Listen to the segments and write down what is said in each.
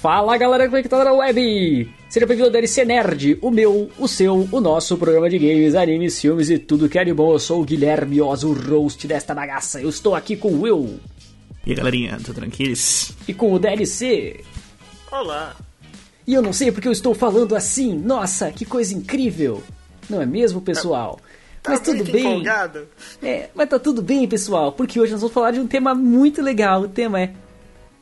Fala galera conectada na web! Seja bem-vindo ao DLC Nerd, o meu, o seu, o nosso programa de games, animes, filmes e tudo que é de bom. Eu sou o Guilherme Oz, o host desta bagaça. Eu estou aqui com o Will. E aí galerinha, tudo tranquilos? E com o DLC. Olá. E eu não sei porque eu estou falando assim. Nossa, que coisa incrível! Não é mesmo, pessoal? Tá mas tudo bem. empolgado? É, mas tá tudo bem, pessoal, porque hoje nós vamos falar de um tema muito legal. O tema é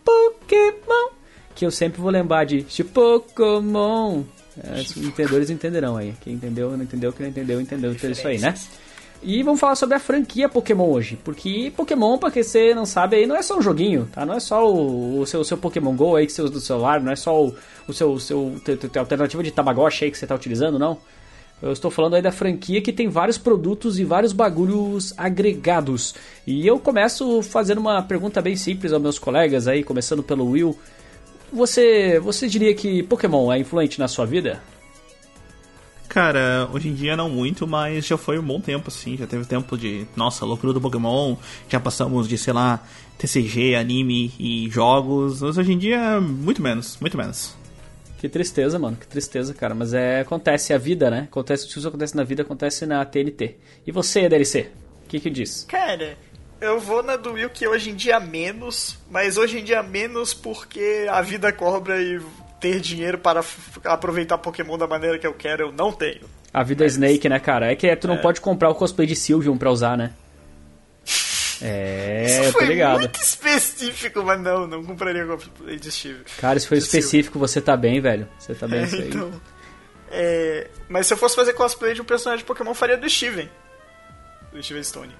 Pokémon. Que eu sempre vou lembrar de, Pokémon. É, os entendedores entenderão aí. Quem entendeu, não entendeu, quem não entendeu, entendeu. Então é isso aí, né? E vamos falar sobre a franquia Pokémon hoje. Porque Pokémon, pra quem você não sabe aí, não é só um joguinho, tá? Não é só o, o seu, seu Pokémon GO aí que você usa do celular, não é só o, o seu, seu te- te- te- alternativa de Tamagotchi aí que você tá utilizando, não. Eu estou falando aí da franquia que tem vários produtos e vários bagulhos agregados. E eu começo fazendo uma pergunta bem simples aos meus colegas aí, começando pelo Will. Você, você diria que Pokémon é influente na sua vida? Cara, hoje em dia não muito, mas já foi um bom tempo, assim. Já teve tempo de, nossa, loucura do Pokémon. Já passamos de, sei lá, TCG, anime e jogos. Mas hoje em dia, muito menos, muito menos. Que tristeza, mano, que tristeza, cara. Mas é, acontece a vida, né? Acontece, se isso acontece na vida, acontece na TNT. E você, DLC? O que que diz? Cara, eu vou na do Will que hoje em dia menos, mas hoje em dia menos porque a vida cobra e ter dinheiro para aproveitar Pokémon da maneira que eu quero, eu não tenho. A vida é Snake, né, cara? É que tu não pode comprar o cosplay de Sylveon pra usar, né? É, Isso foi ligado. muito específico, mas não, não compraria cosplay de Steve. Cara, isso foi De específico, você tá bem, velho. Você tá bem, É, isso aí. então, é, mas se eu fosse fazer cosplay de um personagem de Pokémon, eu faria do Steven. Do Steven Stone.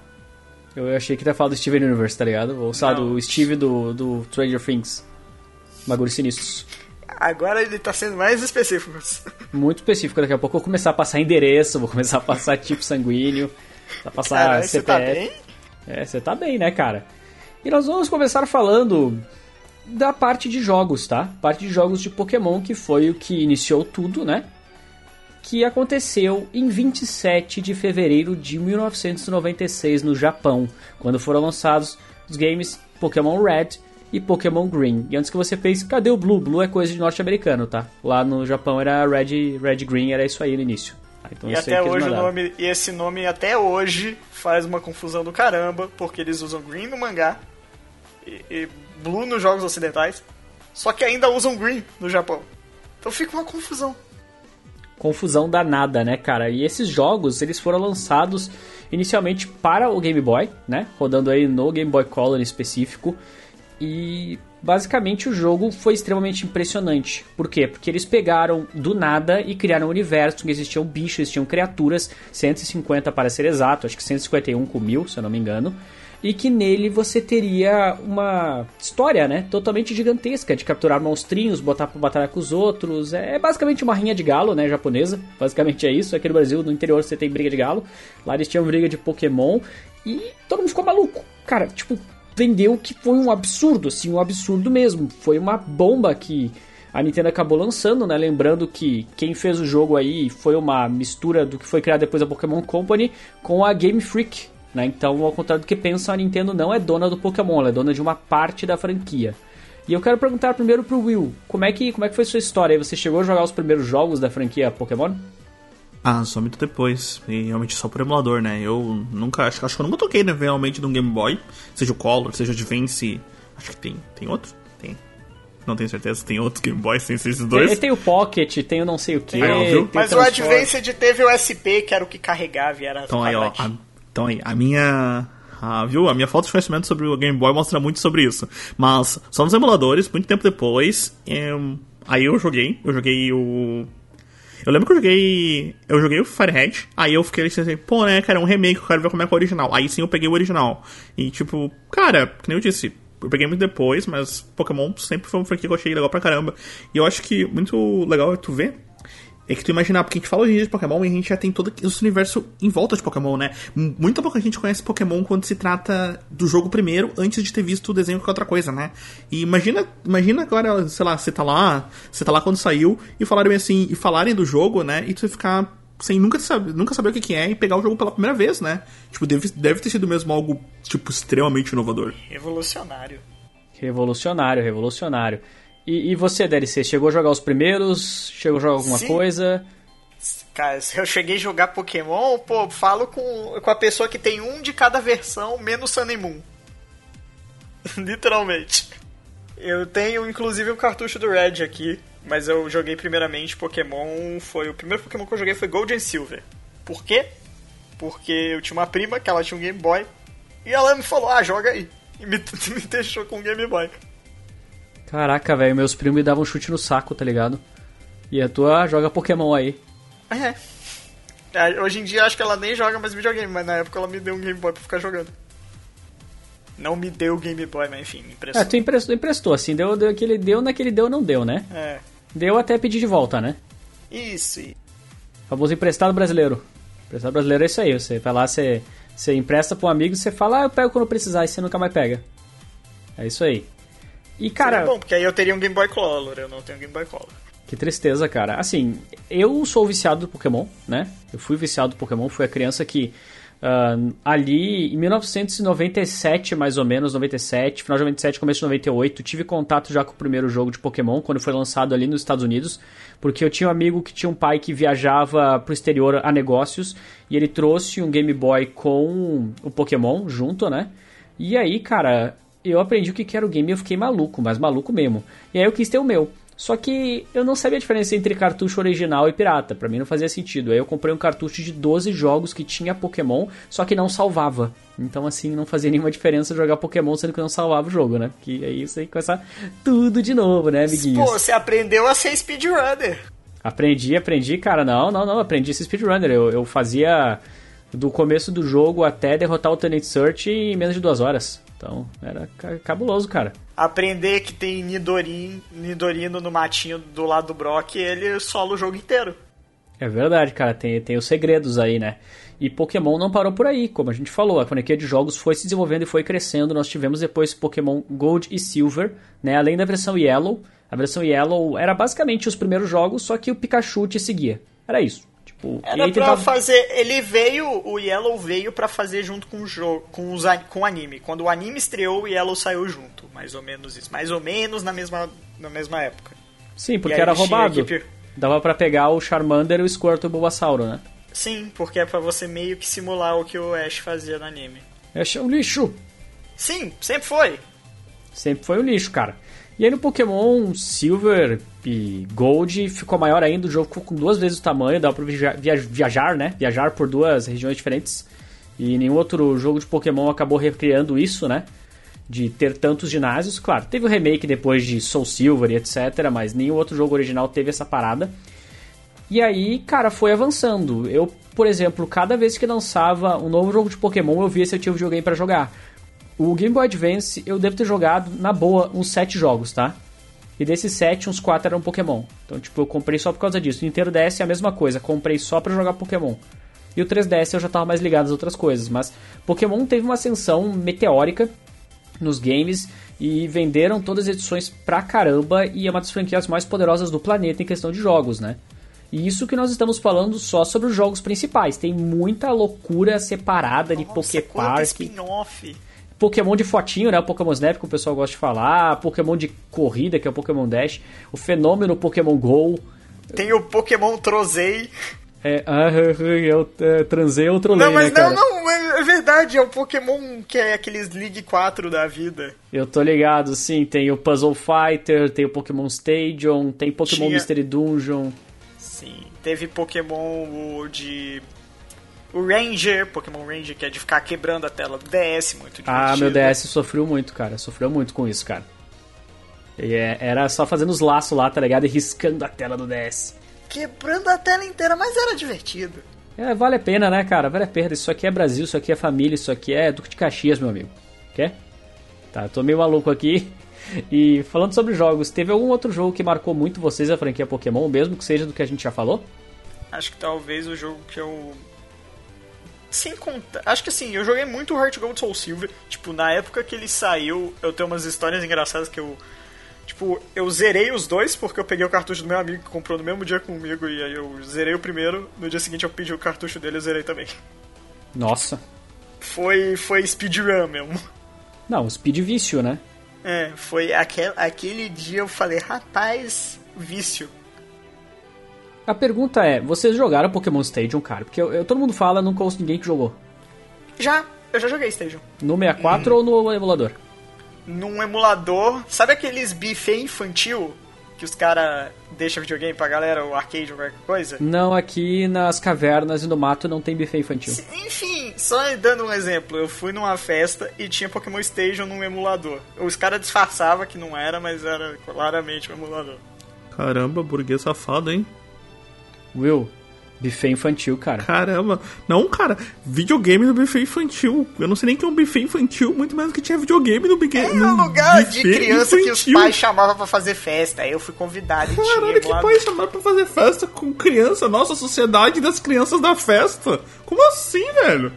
Eu achei que ia falar do Steven Universe, tá ligado? Ou sabe, do Steve do, do Stranger Things. Bagulho sinistros. Agora ele tá sendo mais específico. Muito específico. Daqui a pouco eu vou começar a passar endereço, vou começar a passar tipo sanguíneo, a passar Caralho, você tá CPF. bem? É, você tá bem, né, cara? E nós vamos começar falando da parte de jogos, tá? Parte de jogos de Pokémon, que foi o que iniciou tudo, né? Que aconteceu em 27 de fevereiro de 1996 no Japão, quando foram lançados os games Pokémon Red e Pokémon Green. E antes que você fez, cadê o Blue? Blue é coisa de norte-americano, tá? Lá no Japão era Red, Red Green, era isso aí no início. Ah, Então E até hoje o nome. E esse nome até hoje faz uma confusão do caramba, porque eles usam green no mangá e, e blue nos jogos ocidentais. Só que ainda usam green no Japão. Então fica uma confusão. Confusão danada, né, cara? E esses jogos, eles foram lançados inicialmente para o Game Boy, né? Rodando aí no Game Boy Color em específico. E basicamente o jogo foi extremamente impressionante. Por quê? Porque eles pegaram do nada e criaram um universo que existiam bichos, existiam criaturas, 150 para ser exato, acho que 151 com mil, se eu não me engano. E que nele você teria uma história, né? Totalmente gigantesca de capturar monstrinhos, botar pra batalhar com os outros. É basicamente uma rinha de galo, né? Japonesa. Basicamente é isso. Aqui no Brasil, no interior, você tem briga de galo. Lá eles tinham briga de Pokémon. E todo mundo ficou maluco. Cara, tipo, vendeu que foi um absurdo, assim, um absurdo mesmo. Foi uma bomba que a Nintendo acabou lançando, né? Lembrando que quem fez o jogo aí foi uma mistura do que foi criado depois da Pokémon Company com a Game Freak, né? Então, ao contrário do que pensam, a Nintendo não é dona do Pokémon, ela é dona de uma parte da franquia. E eu quero perguntar primeiro pro Will, como é que, como é que foi sua história? Você chegou a jogar os primeiros jogos da franquia Pokémon? Ah, só muito depois. E realmente só por emulador, né? Eu nunca. Acho, acho que eu nunca toquei né, realmente num Game Boy. Seja o Color, seja o Advance. Acho que tem. Tem outro? Tem. Não tenho certeza. Tem outro Game Boy sem ser esses Tem, dois. tem o Pocket, tem o não sei o que. Viu? Mas o Advanced teve o SP, que era o que carregava e era Então aí, ó. a- então aí, a minha. viu? A minha falta de conhecimento sobre o Game Boy mostra muito sobre isso. Mas só nos emuladores, muito tempo depois. aí eu joguei. Eu joguei o. Eu lembro que eu joguei. Eu joguei o Firehead. Aí eu fiquei assim, pô, né, cara, é um remake, eu quero ver como é que é o original. Aí sim eu peguei o original. E tipo, cara, que nem eu disse. Eu peguei muito depois, mas Pokémon sempre foi uma franquia que eu achei legal pra caramba. E eu acho que muito legal é tu ver é que tu imaginar, porque a gente fala hoje em dia de Pokémon e a gente já tem todo esse universo em volta de Pokémon, né? Muita pouca gente conhece Pokémon quando se trata do jogo primeiro, antes de ter visto o desenho com outra coisa, né? E imagina, imagina agora, sei lá, você tá lá, você tá lá quando saiu e falarem assim, e falarem do jogo, né? E tu ficar sem nunca saber, nunca saber o que que é e pegar o jogo pela primeira vez, né? Tipo, deve, deve ter sido mesmo algo, tipo, extremamente inovador. Revolucionário. Revolucionário, revolucionário. E, e você, DLC, chegou a jogar os primeiros? Chegou a jogar alguma Sim. coisa? Cara, se eu cheguei a jogar Pokémon, pô, falo com, com a pessoa que tem um de cada versão, menos Sun Moon. Literalmente. Eu tenho, inclusive, um cartucho do Red aqui, mas eu joguei primeiramente Pokémon, foi o primeiro Pokémon que eu joguei foi Gold and Silver. Por quê? Porque eu tinha uma prima que ela tinha um Game Boy, e ela me falou, ah, joga aí. E me, me deixou com o Game Boy. Caraca, velho, meus primos me davam um chute no saco, tá ligado? E a tua joga Pokémon aí. É. É, Hoje em dia acho que ela nem joga mais videogame, mas na época ela me deu um Game Boy pra ficar jogando. Não me deu o Game Boy, mas enfim, me emprestou. É, tu emprestou, emprestou assim, deu, deu aquele deu, naquele deu, não deu, né? É. Deu até pedir de volta, né? Isso. Famoso emprestado brasileiro. Emprestado brasileiro é isso aí, você vai lá, você, você empresta pra um amigo, você fala, ah, eu pego quando precisar, e você nunca mais pega. É isso aí. E, cara, Seria bom, porque aí eu teria um Game Boy Color, eu não tenho Game Boy Color. Que tristeza, cara. Assim, eu sou viciado do Pokémon, né? Eu fui viciado do Pokémon, fui a criança que ah, ali em 1997, mais ou menos, 97, final de 97, começo de 98, tive contato já com o primeiro jogo de Pokémon, quando foi lançado ali nos Estados Unidos, porque eu tinha um amigo que tinha um pai que viajava pro exterior a negócios, e ele trouxe um Game Boy com o Pokémon junto, né? E aí, cara, eu aprendi o que era o game e eu fiquei maluco, mas maluco mesmo. E aí eu quis ter o meu. Só que eu não sabia a diferença entre cartucho original e pirata. Pra mim não fazia sentido. Aí eu comprei um cartucho de 12 jogos que tinha Pokémon, só que não salvava. Então, assim, não fazia nenhuma diferença jogar Pokémon sendo que não salvava o jogo, né? Que aí você começar tudo de novo, né, amiguinhos? Pô, você aprendeu a ser speedrunner. Aprendi, aprendi, cara. Não, não, não. Aprendi esse speedrunner. Eu, eu fazia do começo do jogo até derrotar o Alternate Search em menos de duas horas. Então, era ca- cabuloso, cara. Aprender que tem Nidorin, Nidorino no matinho do lado do Brock ele sola o jogo inteiro. É verdade, cara, tem, tem os segredos aí, né? E Pokémon não parou por aí, como a gente falou, a franquia de jogos foi se desenvolvendo e foi crescendo. Nós tivemos depois Pokémon Gold e Silver, né? Além da versão Yellow. A versão Yellow era basicamente os primeiros jogos, só que o Pikachu te seguia. Era isso. Tipo, Era pra tentava- fazer. Ele veio, o Yellow veio pra fazer junto com o jogo, com, os, com o anime. Quando o anime estreou, o Yellow saiu junto. Mais ou menos isso. Mais ou menos na mesma, na mesma época. Sim, porque era roubado. equipe- Dava pra pegar o Charmander, o Squirtle e o Bulbasauro, né? Sim, porque é pra você meio que simular o que o Ash fazia no anime. Achei um lixo. Sim, sempre foi. Sempre foi um lixo, cara. E aí no Pokémon Silver e Gold ficou maior ainda, o jogo ficou com duas vezes o tamanho, dava pra via- via- viajar, né? Viajar por duas regiões diferentes. E nenhum outro jogo de Pokémon acabou recriando isso, né? De ter tantos ginásios. Claro, teve o remake depois de Soul Silver e etc, mas nenhum outro jogo original teve essa parada. E aí, cara, foi avançando. Eu, por exemplo, cada vez que lançava um novo jogo de Pokémon, eu via se eu tinha videogame pra jogar. O Game Boy Advance, eu devo ter jogado, na boa, uns 7 jogos, tá? E desses 7, uns 4 eram Pokémon. Então, tipo, eu comprei só por causa disso. O Nintendo DS é a mesma coisa, comprei só pra jogar Pokémon. E o 3DS eu já tava mais ligado às outras coisas. Mas Pokémon teve uma ascensão meteórica nos games e venderam todas as edições pra caramba e é uma das franquias mais poderosas do planeta em questão de jogos, né? E isso que nós estamos falando só sobre os jogos principais. Tem muita loucura separada de Nossa, Poké quanto Park. spin-off. Pokémon de fotinho, né? O Pokémon Snap, que o pessoal gosta de falar. Pokémon de corrida, que é o Pokémon Dash. O fenômeno Pokémon GO. Tem o Pokémon Trozei. É, ah, eu é, transei ou trolei, Não, mas né, cara? não, não, é é verdade, é o Pokémon que é aqueles League 4 da vida. Eu tô ligado, sim. Tem o Puzzle Fighter, tem o Pokémon Stadium, tem Pokémon Tinha- Mystery Dungeon. Sim, teve Pokémon de. O Ranger, Pokémon Ranger, que é de ficar quebrando a tela do DS, muito divertido. Ah, meu DS sofreu muito, cara. Sofreu muito com isso, cara. E é- era só fazendo os laços lá, tá ligado? E riscando a tela do DS. Quebrando a tela inteira, mas era divertido. É, vale a pena, né, cara? Vale a pena. Isso aqui é Brasil, isso aqui é família, isso aqui é Duque de Caxias, meu amigo. Quer? Tá, eu tô meio maluco aqui. E falando sobre jogos, teve algum outro jogo que marcou muito vocês a franquia Pokémon, mesmo que seja do que a gente já falou? Acho que talvez o jogo que eu. Sem contar. Acho que assim, eu joguei muito Heart Gold Soul Silver. Tipo, na época que ele saiu, eu tenho umas histórias engraçadas que eu. Tipo, eu zerei os dois porque eu peguei o cartucho do meu amigo que comprou no mesmo dia comigo e aí eu zerei o primeiro. No dia seguinte eu pedi o cartucho dele e eu zerei também. Nossa. Foi, foi speedrun mesmo. Não, Speed Vício, né? É, foi aquel, aquele dia eu falei, rapaz, vício. A pergunta é, vocês jogaram Pokémon Stadium, cara? Porque eu, eu- todo mundo fala, nunca ouço ninguém que jogou. Já, eu já joguei Stadium. No 64 ou no emulador? Num emulador, sabe aqueles buffet infantil que os caras deixam videogame pra galera, o arcade ou qualquer coisa? Não, aqui nas cavernas e no mato não tem buffet infantil. Enfim, só dando um exemplo, eu fui numa festa e tinha Pokémon Station num emulador. Os caras disfarçavam que não era, mas era claramente um emulador. Caramba, burguês safado, hein? Will, buffet infantil, cara. Caramba. Não, cara, videogame no buffet infantil. Eu não sei nem que é um buffet infantil, muito menos que tinha videogame no buffet É um lugar de criança que os pais chamavam pra fazer festa. Aí eu fui convidado e tinha Caralho, que pai chamaram pra fazer festa com criança? Nossa, a sociedade das crianças da festa. Como assim, velho?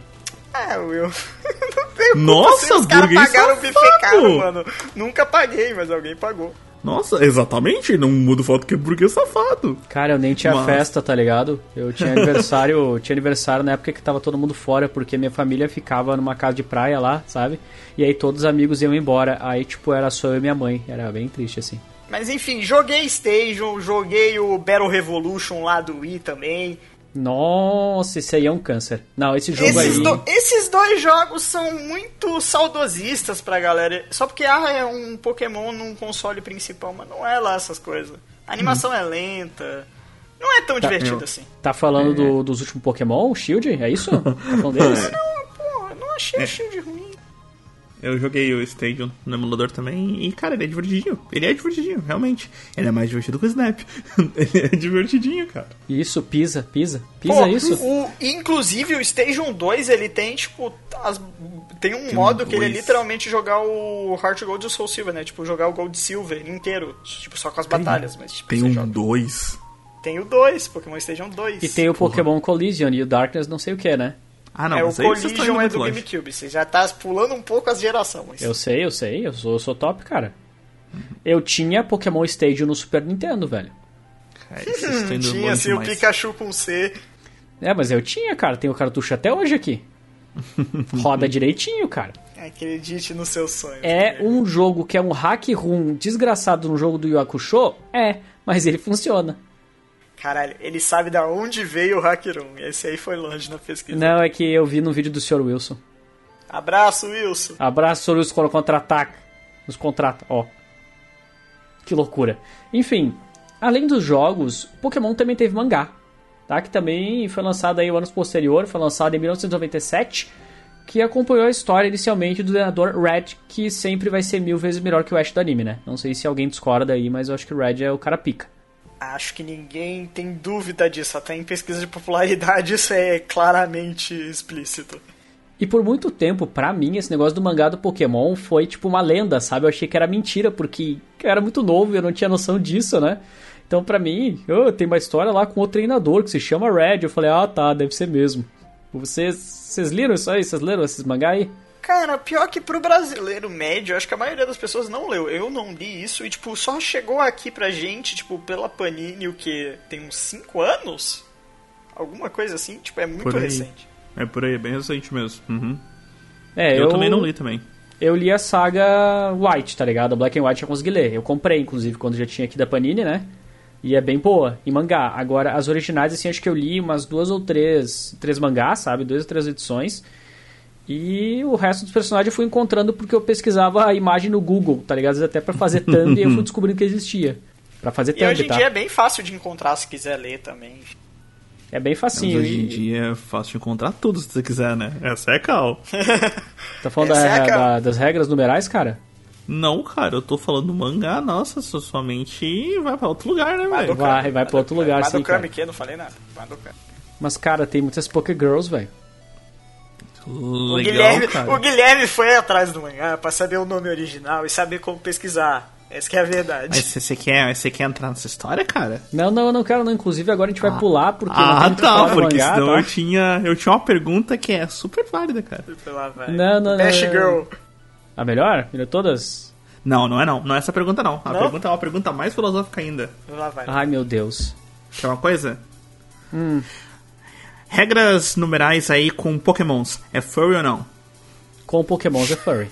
É, Will. não tem Nossa, os caras pagaram o buffet caro, mano. Nunca paguei, mas alguém pagou. Nossa, exatamente. Não muda o fato que é burguês safado. Cara, eu nem tinha Mas- festa, tá ligado? Eu tinha aniversário, tinha aniversário na época que tava todo mundo fora, porque minha família ficava numa casa de praia lá, sabe? E aí todos os amigos iam embora. Aí, tipo, era só eu e minha mãe. Era bem triste, assim. Mas enfim, joguei Station, joguei o Battle Revolution lá do Wii também. Nossa, esse aí é um câncer. Não, esse jogo Esses, aí. do- esses dois jogos são muito saudosistas pra galera. Só porque ah, é um Pokémon num console principal, mas não é lá essas coisas. A animação é lenta. Não é tão divertido eu- assim. Tá falando do- dos últimos Pokémon, Shield? É isso? Tá falando deles? Pô, eu não achei o Shield ruim. Eu joguei o Stadium no emulador também e, cara, ele é divertidinho. Ele é divertidinho, realmente. Ele é mais divertido que o Snap. ele é divertidinho, cara. Isso, pisa, pisa. Pisa Pô, isso. O, inclusive o Station 2 ele tem, tipo, as- tem um modo que ele é dois. literalmente jogar o Heart Gold e o Soul Silver, né? Tipo, jogar o Gold Silver inteiro. Tipo, só com as batalhas, mas tipo, Tem um joga. 2. Tem o 2, Pokémon Station 2. E tem o Pokémon Collision e o Darkness não sei o que, né? Ah, não, é, o mas aí vocês estão indo Collision é muito do longe. GameCube. Você já tá pulando um pouco as gerações. Eu sei, eu sei, eu sou, eu sou top, cara. Eu tinha Pokémon Stadium no Super Nintendo, velho. Cara, indo Tinha assim o. Pikachu com C. É, mas eu tinha, cara. Tenho o cartucho até hoje aqui. Roda direitinho, cara. Acredite nos seus sonhos. É um jogo que é um hack room desgraçado no jogo do Yu Hakusho? É, mas ele funciona. Caralho, ele sabe da onde veio o Hackeron. Esse aí foi longe na pesquisa. Não, é que eu vi no vídeo do Sr. Wilson. Abraço, Wilson. Abraço, Sr. Wilson, quando contra-ataca. Nos contrata, ó. Que loucura. Enfim, além dos jogos, Pokémon também teve mangá. Tá? Que também foi lançado aí anos posterior, foi lançado em 1997, que acompanhou a história inicialmente do treinador Red, que sempre vai ser mil vezes melhor que o Ash do anime, né? Não sei se alguém discorda aí, mas eu acho que o Red é o cara pica. Acho que ninguém tem dúvida disso. Até em pesquisa de popularidade isso é claramente explícito. E por muito tempo, pra mim, esse negócio do mangá do Pokémon foi tipo uma lenda, sabe? Eu achei que era mentira, porque eu era muito novo e eu não tinha noção disso, né? Então, pra mim, oh, tem uma história lá com outro treinador que se chama Red. Eu falei, ah tá, deve ser mesmo. Vocês, vocês leram isso aí? Vocês leram esses mangá aí? Cara, pior que pro brasileiro médio, acho que a maioria das pessoas não leu. Eu não li isso e, tipo, só chegou aqui pra gente, tipo, pela Panini, o que? Tem uns 5 anos? Alguma coisa assim? Tipo, é muito recente. É por aí, é bem recente mesmo. Uhum. É, eu, também não li também. Eu li a saga White, tá ligado? A Black and White eu consegui ler. Eu comprei, inclusive, quando já tinha aqui da Panini, né? E é bem boa, em mangá. Agora, as originais, assim, acho que eu li umas duas ou três, três mangás, sabe? Duas ou três edições. E o resto dos personagens eu fui encontrando porque eu pesquisava a imagem no Google, tá ligado? Até pra fazer thumb eu fui descobrindo que existia. Pra fazer E hoje thumb, em tá? dia é bem fácil de encontrar se quiser ler também. É bem Mas facinho. hoje em E- dia é fácil de encontrar tudo se você quiser, né? Essa é cal. Tá falando da- é a cara. da- das regras numerais, cara? Não, cara, eu tô falando mangá, nossa, só- sua mente vai pra outro lugar, né, velho? Madoka- Vai, vai pra outro lugar, sim, Madokami, cara. que eu não falei nada. Madokami. Mas, cara, tem muitas Pokégirls, velho. O, Legal, Guilherme, cara. o Guilherme foi atrás do mangá pra saber o nome original e saber como pesquisar. Essa que é a verdade. Mas você quer, você quer entrar nessa história, cara? Não, não, eu não quero não. Inclusive, agora a gente vai pular, porque não ah, muito tá, porque mangá, senão tá? eu tinha, eu tinha uma pergunta que é super válida, cara. Lá vai. Não, não, não, não. Girl. A melhor? Melhor todas? Não, não é não. Não é essa pergunta, não. A Não? pergunta é uma pergunta mais filosófica ainda. Lá vai. Ai, meu Deus. Quer uma coisa? Hum. Regras numerais aí com pokémons. É furry ou não? Com Pokémon é furry.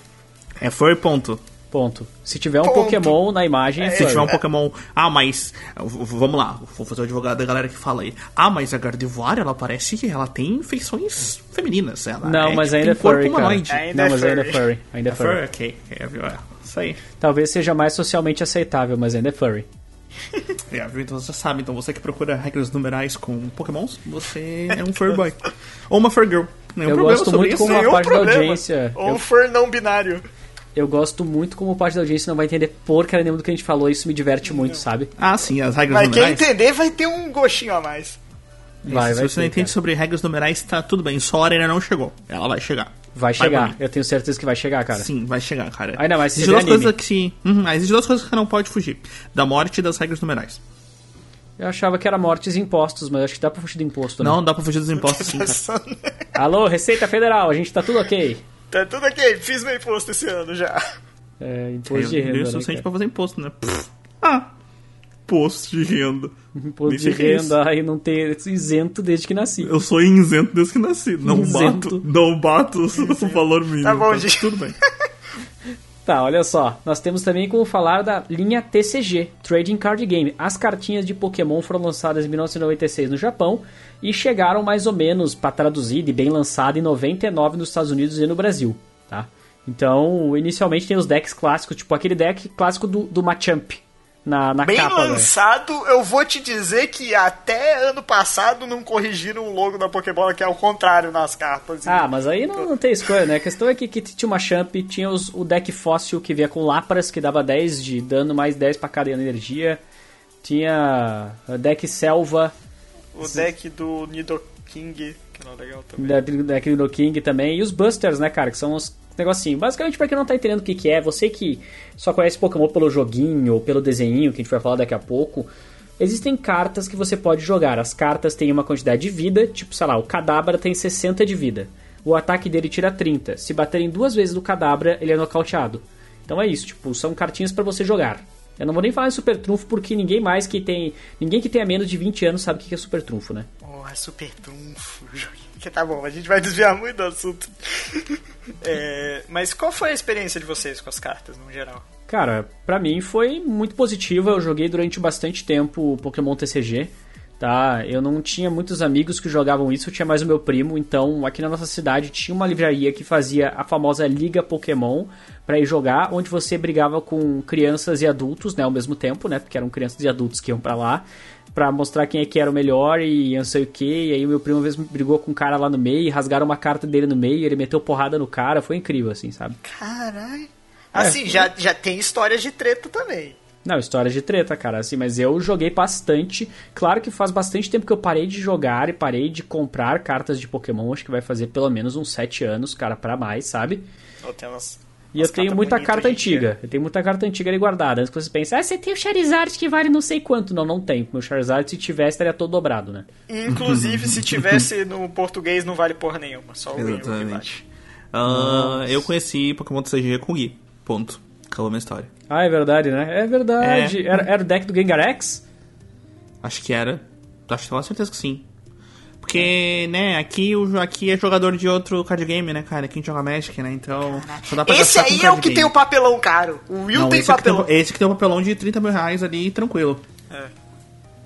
É furry, ponto. Ponto. Se tiver um Ponto. Pokémon na imagem, é, Se furry. tiver um Pokémon. Ah, mas. Vamos lá, vou fazer o advogado da galera que fala aí. Ah, mas a Gardevoir, ela parece que ela tem feições femininas. Ela Não, é, mas tipo, ainda é furry, cara. Ainda Não, é mas ainda é furry. furry. Ainda é É furry. furry? Ok, é, viu? É, isso aí. Talvez seja mais socialmente aceitável, mas ainda é furry. É, viu? Então você sabe, então você que procura regras numerais com Pokémons, você é um furry boy. Ou uma fur girl. Nenhum Eu problema gosto sobre muito isso. como- Uma Nenhum parte da audiência. Ou Eu- um fur não binário. Eu gosto muito como parte da audiência não vai entender porcaria nenhuma do que a gente falou, isso me diverte muito, sabe? Ah, sim, as regras Mas quem numerais. entender vai ter um gostinho a mais. Vai, Se vai você não entende cara. sobre regras numerais, tá tudo bem. Só a hora ainda não chegou. Ela vai chegar. Vai chegar, mim. eu tenho certeza que vai chegar, cara. Sim, vai chegar, cara. Ainda mais se Existem duas coisas que. Uhum, existem duas coisas que você não pode fugir: da morte e das regras numerais. Eu achava que era mortes e impostos, mas acho que dá pra fugir do imposto, né? Não, dá pra fugir dos impostos sim, cara. Alô, Receita Federal, a gente tá tudo ok. tá tudo ok, fiz meu imposto esse ano já. É, imposto de Eu- renda, eu né, suficiente cara? pra fazer imposto, né? Pff. Ah, imposto de renda. Imposto Nem de é renda, aí não ter isento desde que nasci. Eu sou isento desde que nasci. Não Isento. bato, não bato o valor mínimo. Tá bom, então gente. Tudo bem. Tá, olha só. Nós temos também como falar da linha TCG, Trading Card Game. As cartinhas de Pokémon foram lançadas em 1996 no Japão e chegaram mais ou menos para traduzir e bem lançada em 99 nos Estados Unidos e no Brasil, tá? Então, inicialmente tem os decks clássicos, tipo aquele deck clássico do, do Machamp na, na Bem capa, né? lançado, eu vou te dizer que até ano passado não corrigiram o logo da Pokébola, que é o contrário nas cartas. Ah, mas aí não, não tem escolha, né? A questão é que, que tinha uma Champ, tinha os- o deck fóssil que vinha com Lapras, que dava 10 de dano, mais 10 pra cada energia. Tinha o deck Selva, O deck do Nidoking, não é legal também. deck do King também. E os Busters, né, cara? Que são os negocinhos. Basicamente, pra quem não tá entendendo o que, que é, você que só conhece Pokémon pelo joguinho ou pelo desenho, que a gente vai falar daqui a pouco. Existem cartas que você pode jogar. As cartas têm uma quantidade de vida, tipo, sei lá, o Kadabra tem 60 de vida. O ataque dele tira 30. Se baterem duas vezes no Kadabra, ele é nocauteado. Então é isso, tipo, são cartinhas pra você jogar. Eu não vou nem falar em Super Trunfo porque ninguém mais que tem. Ninguém que tenha menos de 20 anos sabe o que é Super Trunfo, né? Porra, super trunfo. Que tá bom, a gente vai desviar muito do assunto. É, mas qual foi a experiência de vocês com as cartas, no geral? Cara, pra mim foi muito positiva. Eu joguei durante bastante tempo Pokémon TCG, tá? Eu não tinha muitos amigos que jogavam isso, eu tinha mais o meu primo. Então, aqui na nossa cidade tinha uma livraria que fazia a famosa Liga Pokémon pra ir jogar, onde você brigava com crianças e adultos, né, ao mesmo tempo, né? Porque eram crianças e adultos que iam pra lá. Pra mostrar quem é que era o melhor e não sei o que. E aí o meu primo uma vez brigou com um cara lá no meio, e rasgaram uma carta dele no meio, e ele meteu porrada no cara. Foi incrível, assim, sabe? Caralho. Assim, já, já tem histórias de treta também. Não, história de treta, cara, assim, mas eu joguei bastante. Claro que faz bastante tempo que eu parei de jogar e parei de comprar cartas de Pokémon. Acho que vai fazer pelo menos uns 7 anos, cara, pra mais, sabe? Eu tenho umas, E umas eu tenho muita carta antiga. Eu tenho muita carta antiga ali guardada. Antes que você pense, ah, você tem o Charizard que vale não sei quanto. Não, não tem. Meu Charizard, se tivesse, estaria todo dobrado, né? Inclusive, se tivesse no português, não vale porra nenhuma. Só o Wii que vale. Exatamente. Ah, eu conheci Pokémon TCG com o Gui. Ponto. Acabou a minha história. Ah, é verdade, né? É verdade. É. Era, era o deck do Gengar X? Acho que era. Acho que tenho certeza que sim. Porque, né, aqui, o, aqui é jogador de outro card game, né, cara? Gente joga Magic, né? Então. Só dá pra Esse aí é o que game. tem o papelão caro. O Will Não, tem esse, aqui tem, papelão. esse que tem um papelão de 30 mil reais ali, tranquilo. É.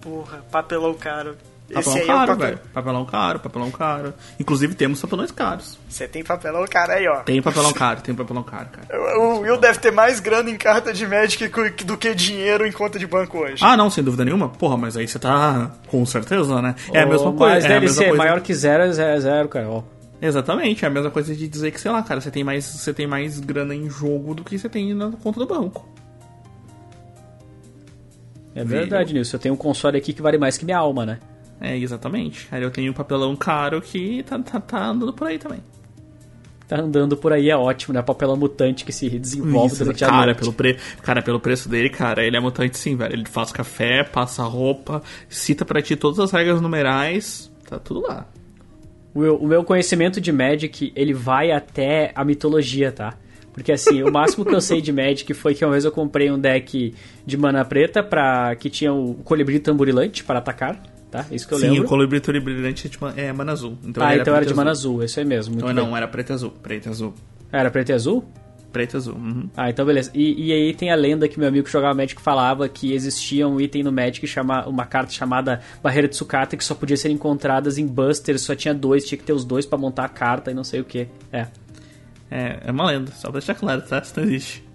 Porra, papelão caro. Esse Papelão aí é caro, papelão. velho. Papelão caro, papelão caro. Inclusive temos papelões caros. Você tem papelão caro aí, ó. Tem papelão caro, tem papelão caro, cara. O Will deve ter mais grana em carta de Magic do que dinheiro em conta de banco hoje. Ah, não, sem dúvida nenhuma. Porra, mas aí você tá com certeza, né? É a mesma Ou coisa. Mais é a mesma DLC, coisa. maior que zero é zero, é zero, cara. Ó. Exatamente, é a mesma coisa de dizer que, sei lá, cara, você tem mais, você tem mais grana em jogo do que você tem na conta do banco. É verdade, Nilson. Eu tenho um console aqui que vale mais que minha alma, né? É, exatamente. Aí eu tenho um papelão caro que tá, tá, tá andando por aí também. Tá andando por aí, é ótimo, né? Papelão mutante que se desenvolve Isso, durante a cara, noite. pelo pre... cara, pelo preço dele, cara, ele é mutante sim, velho. Ele faz café, passa roupa, cita pra ti todas as regras numerais, tá tudo lá. O meu, o meu conhecimento de Magic, ele vai até a mitologia, tá? Porque assim, o máximo que eu sei de Magic foi que uma vez eu comprei um deck de mana preta pra, que tinha o colibri tamburilante para atacar, tá? Isso que eu sim, lembro. o colibri brilhante é é mana azul. Então ah, ele então era de mana azul. isso aí mesmo. Muito Não, era preto e azul. Preto e azul. Era preto e azul? Preto e azul. Uhum. Ah, então beleza. E, e, aí tem a lenda que meu amigo que jogava Magic falava que existia um item no Magic, chama, uma carta chamada Barreira de Sucata, que só podia ser encontradas em Busters, só tinha dois, tinha que ter os dois para montar a carta e não sei o que. É. É, é uma lenda, só pra deixar claro, tá? Isso não existe.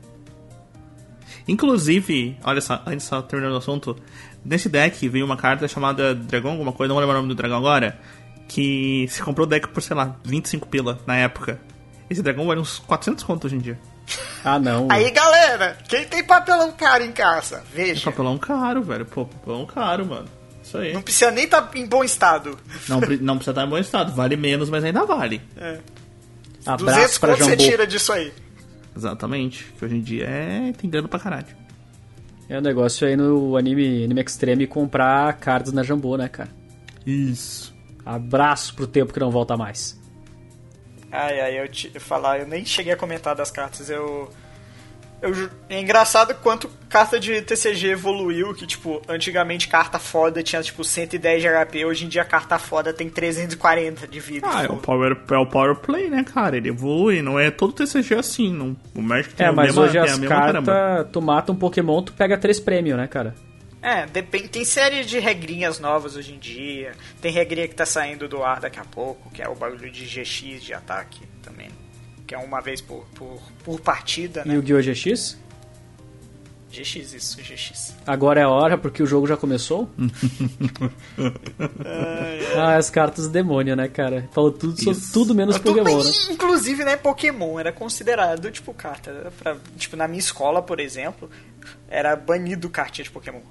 Inclusive, olha só, antes só terminando o assunto, nesse deck veio uma carta chamada Dragão, alguma coisa, não vou lembrar o nome do dragão agora, que se comprou o deck por, sei lá, 25 pila na época. Esse dragão vale uns 400 contos hoje em dia. Ah, não. Aí, galera, quem tem papelão caro em casa? Veja. Papelão caro, velho. Pô, papelão caro, mano. Isso aí. Não precisa nem estar tá em bom estado. Não, não precisa estar em bom estado. Vale menos, mas ainda vale. É. Abraço 200 pra conto você Jambô. tira disso aí. Exatamente. Que hoje em dia é. tem grana pra caralho. É o negócio aí no anime, anime Extreme comprar cards na Jambô, né, cara? Isso. Abraço pro tempo que não volta mais. Ai, ai, eu te eu falar, eu nem cheguei a comentar das cartas, eu. Eu, é engraçado quanto carta de TCG evoluiu, que, tipo, antigamente carta foda tinha, tipo, 110 de HP, hoje em dia carta foda tem 340 de vida. Ah, é o, Tipo, power, é o Power Play, né, cara? Ele evolui, não é todo TCG assim. Não, o Magic tem É, a mas mesma, hoje tem a as cartas, tu mata um Pokémon, tu pega três prêmios, né, cara? É, depende, tem série de regrinhas novas hoje em dia. Tem regrinha que tá saindo do ar daqui a pouco, que é o bagulho de GX de ataque também. Que é uma vez por, por, por partida, E né? o Guiô GX? GX, isso, GX. Agora é a hora, porque o jogo já começou. ah, as cartas do demônio, né, cara? Falou tudo, sobre, tudo menos Tudo Pokémon, bem, né? Inclusive, né, Pokémon era considerado, tipo, carta. Pra, tipo, na minha escola, por exemplo, era banido cartinha de Pokémon.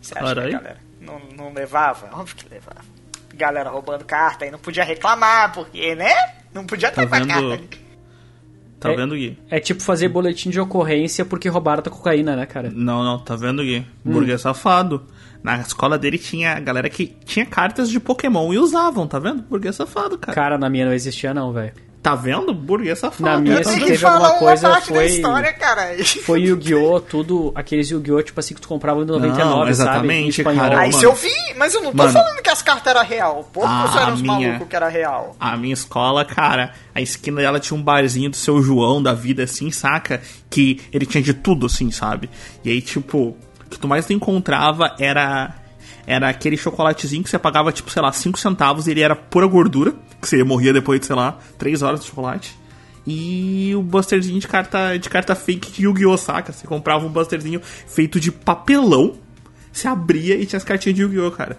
Você acha que a galera não, não levava? Óbvio que levava. Galera roubando carta e não podia reclamar, porque, né? Não podia Tá ter a carta ali. Tá É- vendo, Gui? É tipo fazer boletim de ocorrência porque roubaram tua cocaína, né, cara? Não, não, tá vendo, Gui? Hum. Burguês safado. Na escola dele tinha a galera que tinha cartas de Pokémon e usavam, tá vendo? Burguês safado, cara. Cara, na minha não existia, não, velho. Tá vendo? Burguês safado. Na minha, se teve alguma uma coisa, parte da foi- história, cara. Foi Yu-Gi-Oh! tudo, aqueles Yu-Gi-Oh! tipo assim que tu comprava no 99, Não, sabe? Em exatamente, espanhol. cara. Aí se eu vi, mas eu não tô Mano. falando que as cartas eram real. Poucos Ah, eram os minha. malucos que era real. A minha escola, cara, a esquina dela tinha um barzinho do seu João da vida, assim, saca? Que ele tinha de tudo, assim, sabe? E aí, tipo, o que tu mais encontrava era. Era aquele chocolatezinho que você pagava, tipo, sei lá, 5 centavos e ele era pura gordura, que você morria depois de, sei lá, 3 horas de chocolate. E o busterzinho de carta, de carta fake de Yu-Gi-Oh! saca? Você comprava um busterzinho feito de papelão, você abria e tinha as cartinhas de Yu-Gi-Oh! cara.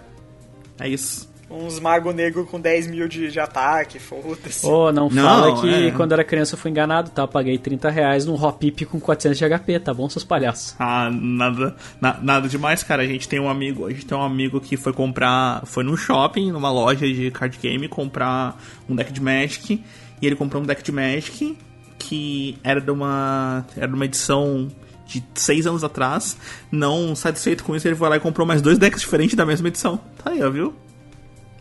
É isso. Uns mago negro com 10 mil de, de ataque, foda-se. Ô, não, Não, fala que é. quando era criança eu fui enganado, tá? Paguei 30 reais num Hop com 400 de HP, tá bom, seus palhaços? Ah, nada, na- nada demais, cara. A gente tem um amigo, a gente tem um amigo que foi comprar, foi num shopping, numa loja de card game, comprar um deck de Magic, e ele comprou um deck de Magic que era de uma, era de uma edição de seis anos atrás. Não satisfeito com isso, ele foi lá e comprou mais dois decks diferentes da mesma edição. Tá aí, ó, viu?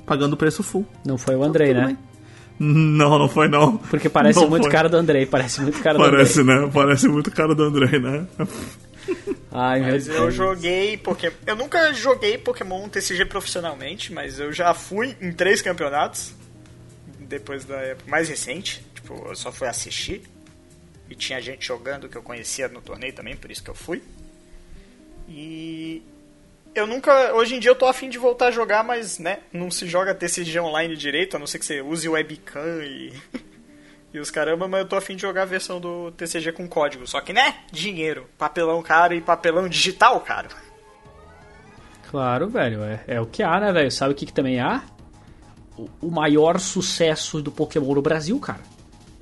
Pagando o preço full. Não foi o Andrei, Tudo né? bem. Não, não foi não. Porque parece Não muito foi. cara do Andrei, parece muito cara Parece, do Andrei. né? Parece muito cara do André, né? Ai, meu Mas eu Deus. joguei Pokémon. Eu nunca joguei Pokémon TCG profissionalmente, mas eu já fui em três campeonatos. Depois da época mais recente. Tipo, eu só fui assistir. E tinha gente jogando que eu conhecia no torneio também, por isso que eu fui. E. Eu nunca. Hoje em dia eu tô afim de voltar a jogar, mas, né? Não se joga TCG online direito, a não ser que você use webcam e. E os caramba, mas eu tô afim de jogar a versão do TCG com código. Só que, né? Dinheiro. Papelão caro e papelão digital caro. Claro, velho, é, é o que há, né, velho? Sabe o que, que também há? O, o maior sucesso do Pokémon no Brasil, cara.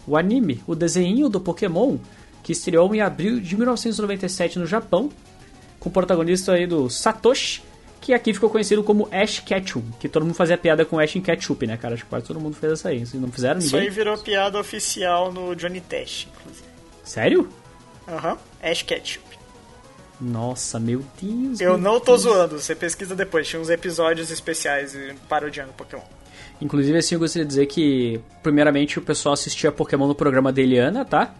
O anime, o desenho do Pokémon, que estreou em abril de 1997 no Japão, o protagonista aí do Satoshi, que aqui ficou conhecido como Ash Ketchum, que todo mundo fazia piada com Ash em Ketchup, né, cara? Acho que quase todo mundo fez essa aí. Se não fizeram, Isso aí ninguém. virou piada oficial no Johnny Test, inclusive. Sério? Aham. Ash Ketchup. Nossa, meu Deus. Eu meu não tô Deus. zoando, você pesquisa depois. Tinha uns episódios especiais parodiando Pokémon. Inclusive, assim, eu gostaria de dizer que, primeiramente, o pessoal assistia Pokémon no programa da Eliana, tá?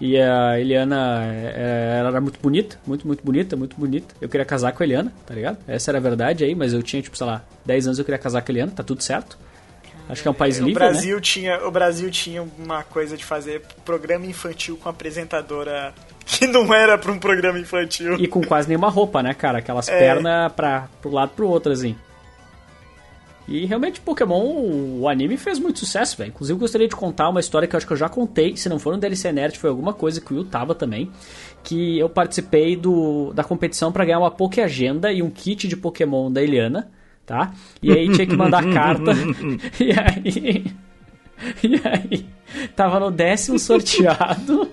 E a Eliana, é, ela era muito bonita, muito, muito bonita, muito bonita. Eu queria casar com a Eliana, tá ligado? Essa era a verdade aí, mas eu tinha, tipo, sei lá, 10 anos eu queria casar com a Eliana, tá tudo certo. Acho que é um país o livre, Brasil né? tinha O Brasil tinha uma coisa de fazer programa infantil com apresentadora que não era pra um programa infantil. E com quase nenhuma roupa, né, cara? Aquelas É. pernas pra, pro lado pro outro, assim. E realmente Pokémon, o anime fez muito sucesso, velho. Inclusive eu gostaria de contar uma história que eu acho que eu já contei, se não for no DLC Nerd, foi alguma coisa que o Will tava também, que eu participei do, da competição pra ganhar uma Poké Agenda e um kit de Pokémon da Eliana, tá? E aí tinha que mandar carta. e aí e aí tava no décimo sorteado.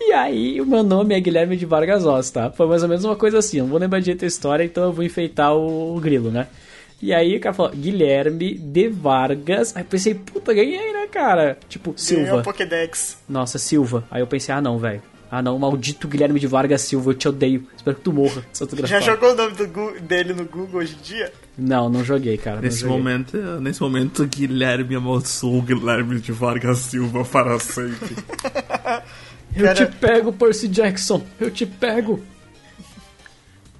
E aí, o meu nome é Guilherme de Vargas Oz, tá? Foi mais ou menos uma coisa assim. Eu não vou lembrar direito a história, então eu vou enfeitar o, o grilo, né? E aí o cara falou, Guilherme de Vargas. Aí eu pensei, puta, ganhei, né, cara? Tipo, Silva. o Pokédex. Nossa, Silva. Aí eu pensei, ah não, velho. Ah não, maldito Guilherme de Vargas Silva, eu te odeio. Espero que tu morra, Já jogou o nome do Gu- dele no Google hoje em dia? Não, não joguei, cara. Nesse joguei. momento, nesse momento, Guilherme amaldiçoou o Guilherme de Vargas Silva para sempre. Eu Cara- te pego, Percy Jackson. Eu te pego.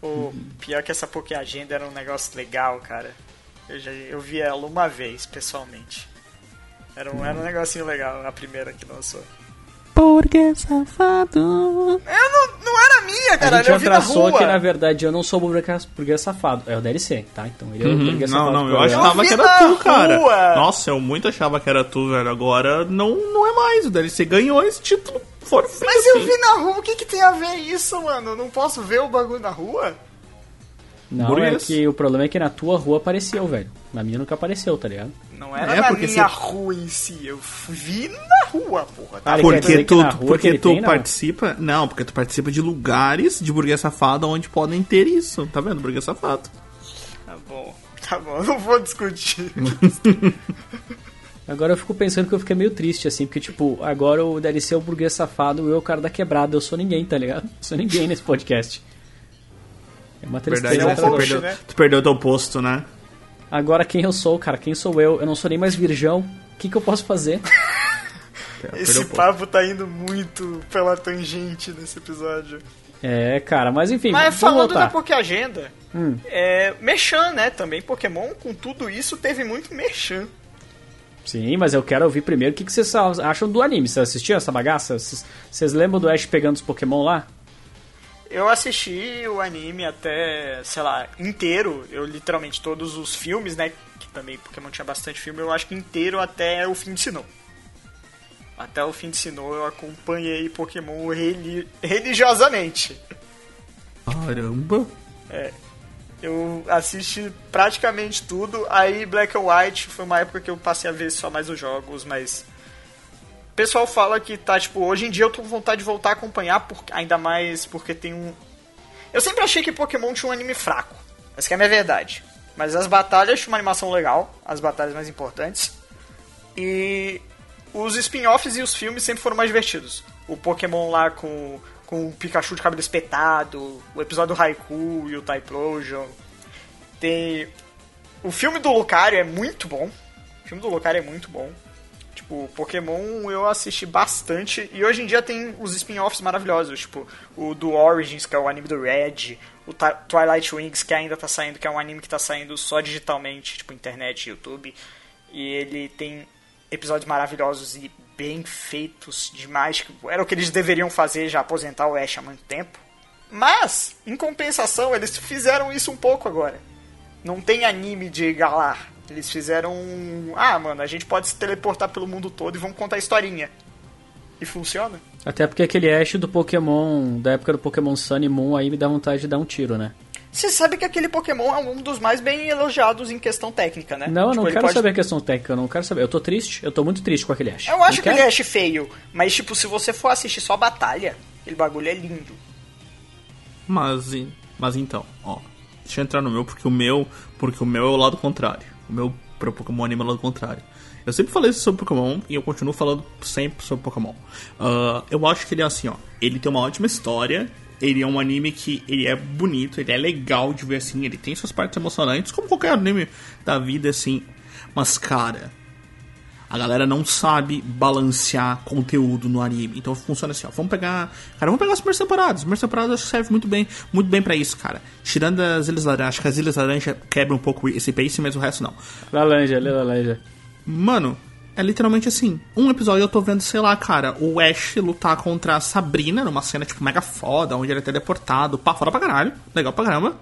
O pior que essa Poké Agenda era um negócio legal, cara. Eu, já, eu vi ela uma vez, pessoalmente. Era um, era um negocinho legal, a primeira que lançou. Porque safado. Eu não, não era minha, A cara. gente Eu vi na rua. que, na verdade, eu não sou o burguês, burguês safado. É o DLC, tá? Então ele é o burguês Não, safado. não, do eu achava vi que era tu, cara. rua. Nossa, eu muito achava que era tu, velho. Agora não, não é mais. O DLC ganhou esse título for Mas eu assim. vi na rua, o que, que tem a ver isso, mano? Eu não posso ver o bagulho na rua? Não, é que o problema é que na tua rua apareceu, velho. Na minha nunca apareceu, tá ligado? Não era É, na porque minha você- rua em si, eu vi na rua, porra. Tá Ah, Porque que tu, porque tu tem, não? participa. Não, porque tu participa de lugares de burguês safado onde podem ter isso. Tá vendo? Burguês safado. Tá bom, tá bom, não vou discutir. Agora eu fico pensando que eu fiquei meio triste, assim, porque, tipo, agora o DLC é o burguês safado, eu, o cara da quebrada, eu sou ninguém, tá ligado? Eu sou ninguém nesse podcast. É uma tristeza. Verdade, é perdeu, né? tu perdeu teu posto, né? Agora quem eu sou, cara? Quem sou eu? Eu não sou nem mais virgão. O que, que eu posso fazer? Esse o posto. papo tá indo muito pela tangente nesse episódio. É, cara, mas enfim, Mas vamos falando voltar. da Poké Agenda, Hum. é, Mechan, né? Também Pokémon, com tudo isso, teve muito Mechan. Sim, mas eu quero ouvir primeiro o que, que vocês acham do anime. Vocês assistiram essa bagaça? Vocês, vocês lembram do Ash pegando os Pokémon lá? Eu assisti o anime até, sei lá, inteiro. Eu literalmente todos os filmes, né? Que também Pokémon tinha bastante filme, eu acho que inteiro até o fim de Sinnoh. Até o fim de Sinnoh eu acompanhei Pokémon reli- religiosamente. Caramba. Eu assisti praticamente tudo. Aí Black and White foi uma época que eu passei a ver só mais os jogos, mas. O pessoal fala que tá, tipo, hoje em dia eu tô com vontade de voltar a acompanhar, por... ainda mais porque tem um. Eu sempre achei que Pokémon tinha um anime fraco. Essa que é a minha verdade. Mas as batalhas tinham uma animação legal, as batalhas mais importantes. E os spin-offs e os filmes sempre foram mais divertidos. O Pokémon lá com, com o Pikachu de cabelo espetado, o episódio do Raikou e o Typhlosion. Tem. O filme do Lucario é muito bom. O filme do Lucario é muito bom. Tipo, Pokémon eu assisti bastante. E hoje em dia tem os spin-offs maravilhosos. Tipo, o do Origins, que é o anime do Red. O Twilight Wings, que ainda tá saindo, que é um anime que tá saindo só digitalmente, tipo, internet, YouTube. E ele tem episódios maravilhosos e bem feitos demais. Era o que eles deveriam fazer, já aposentar o Ash há muito tempo. Mas, em compensação, eles fizeram isso um pouco agora. Não tem anime de Galar. Eles fizeram. um, Ah, mano, a gente pode se teleportar pelo mundo todo e vamos contar historinha. E funciona. Até porque aquele Ash do Pokémon, da época do Pokémon Sun e Moon, aí me dá vontade de dar um tiro, né? Você sabe que aquele Pokémon é um dos mais bem elogiados em questão técnica, né? Não, eu Tipo, não ele quero pode- saber a questão técnica, eu não quero saber. Eu tô triste, eu tô muito triste com aquele Ash. Eu acho Não aquele quero? Ash feio, mas tipo, se você for assistir só a batalha, aquele bagulho é lindo. Mas, e- mas então, ó. Deixa eu entrar no meu, porque o meu. Porque o meu é o lado contrário. O meu pro Pokémon anime é o contrário. Eu sempre falei sobre Pokémon e eu continuo falando sempre sobre Pokémon. Ah, eu acho que ele é assim, ó. Ele tem uma ótima história. Ele é um anime que ele é bonito, ele é legal de ver assim, ele tem suas partes emocionantes, como qualquer anime da vida, assim. Mas, cara, A galera não sabe balancear conteúdo no anime. Então funciona assim, ó. Vamos pegar. Cara, vamos pegar as primeiras temporadas. As primeiras temporadas acho que serve muito bem, muito bem para isso, cara. Tirando as Ilhas Laranja, acho que as Ilhas Laranja quebram um pouco esse pace, mas o resto não. Laranja, laranja. Mano, é literalmente assim. Um episódio eu tô vendo, sei lá, cara, o Ash lutar contra a Sabrina numa cena, tipo, mega foda, onde ele é teleportado. Pá, foda pra caralho. Legal pra caramba.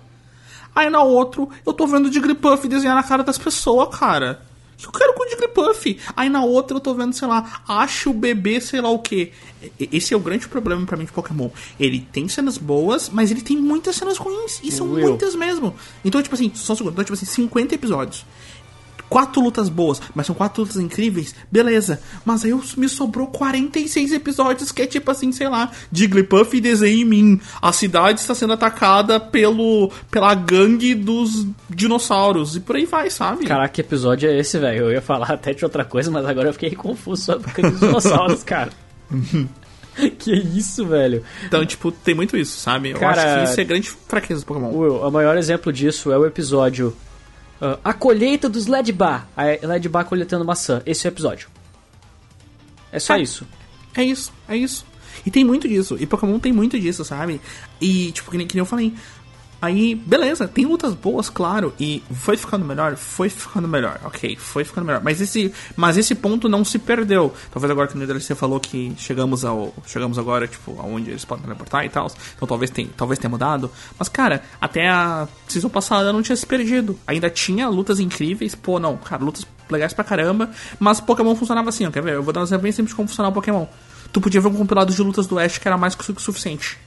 Aí na outro, eu tô vendo o Jigglypuff desenhar na cara das pessoas, cara. Eu quero com o Jigglypuff. Aí na outra eu tô vendo, sei lá, acho o bebê, sei lá o que. Esse é o grande problema para mim de Pokémon. Ele tem cenas boas, mas ele tem muitas cenas ruins. E são Will. muitas mesmo. Então, tipo assim, só um segundo. Então, tipo assim, 50 episódios quatro lutas boas, mas são quatro lutas incríveis, beleza. Mas aí me sobrou 46 episódios que é tipo assim, sei lá, Jigglypuff desenha em mim. A cidade está sendo atacada pelo pela gangue dos dinossauros e por aí vai, sabe? Caraca, que episódio é esse, velho? Eu ia falar até de outra coisa, mas agora eu fiquei confuso sobre os dinossauros, cara. que isso, velho? Então, tipo, tem muito isso, sabe? Eu Cara, acho que isso é grande fraqueza do Pokémon. Will, o maior exemplo disso é o episódio Uh, a colheita dos Ledbar. A Ledbar coletando maçã. Esse é o episódio. É só é, isso. É isso, é isso. E tem muito disso. E Pokémon tem muito disso, sabe? E, tipo, que nem, que nem eu falei. Aí, beleza, tem lutas boas, claro, e foi ficando melhor, foi ficando melhor, ok, foi ficando melhor. Mas esse, mas esse ponto não se perdeu. Talvez agora que no DLC falou que chegamos ao, chegamos agora, tipo, aonde eles podem teleportar e tal. Então talvez tenha, talvez tenha mudado. Mas cara, até a season passada não tinha se perdido. Ainda tinha lutas incríveis, pô, não, cara, lutas legais pra caramba. Mas Pokémon funcionava assim, ó, quer ver? Eu vou dar um exemplo bem simples de como funcionava o Pokémon. Tu podia ver um compilado de lutas do Ash que era mais que o suficiente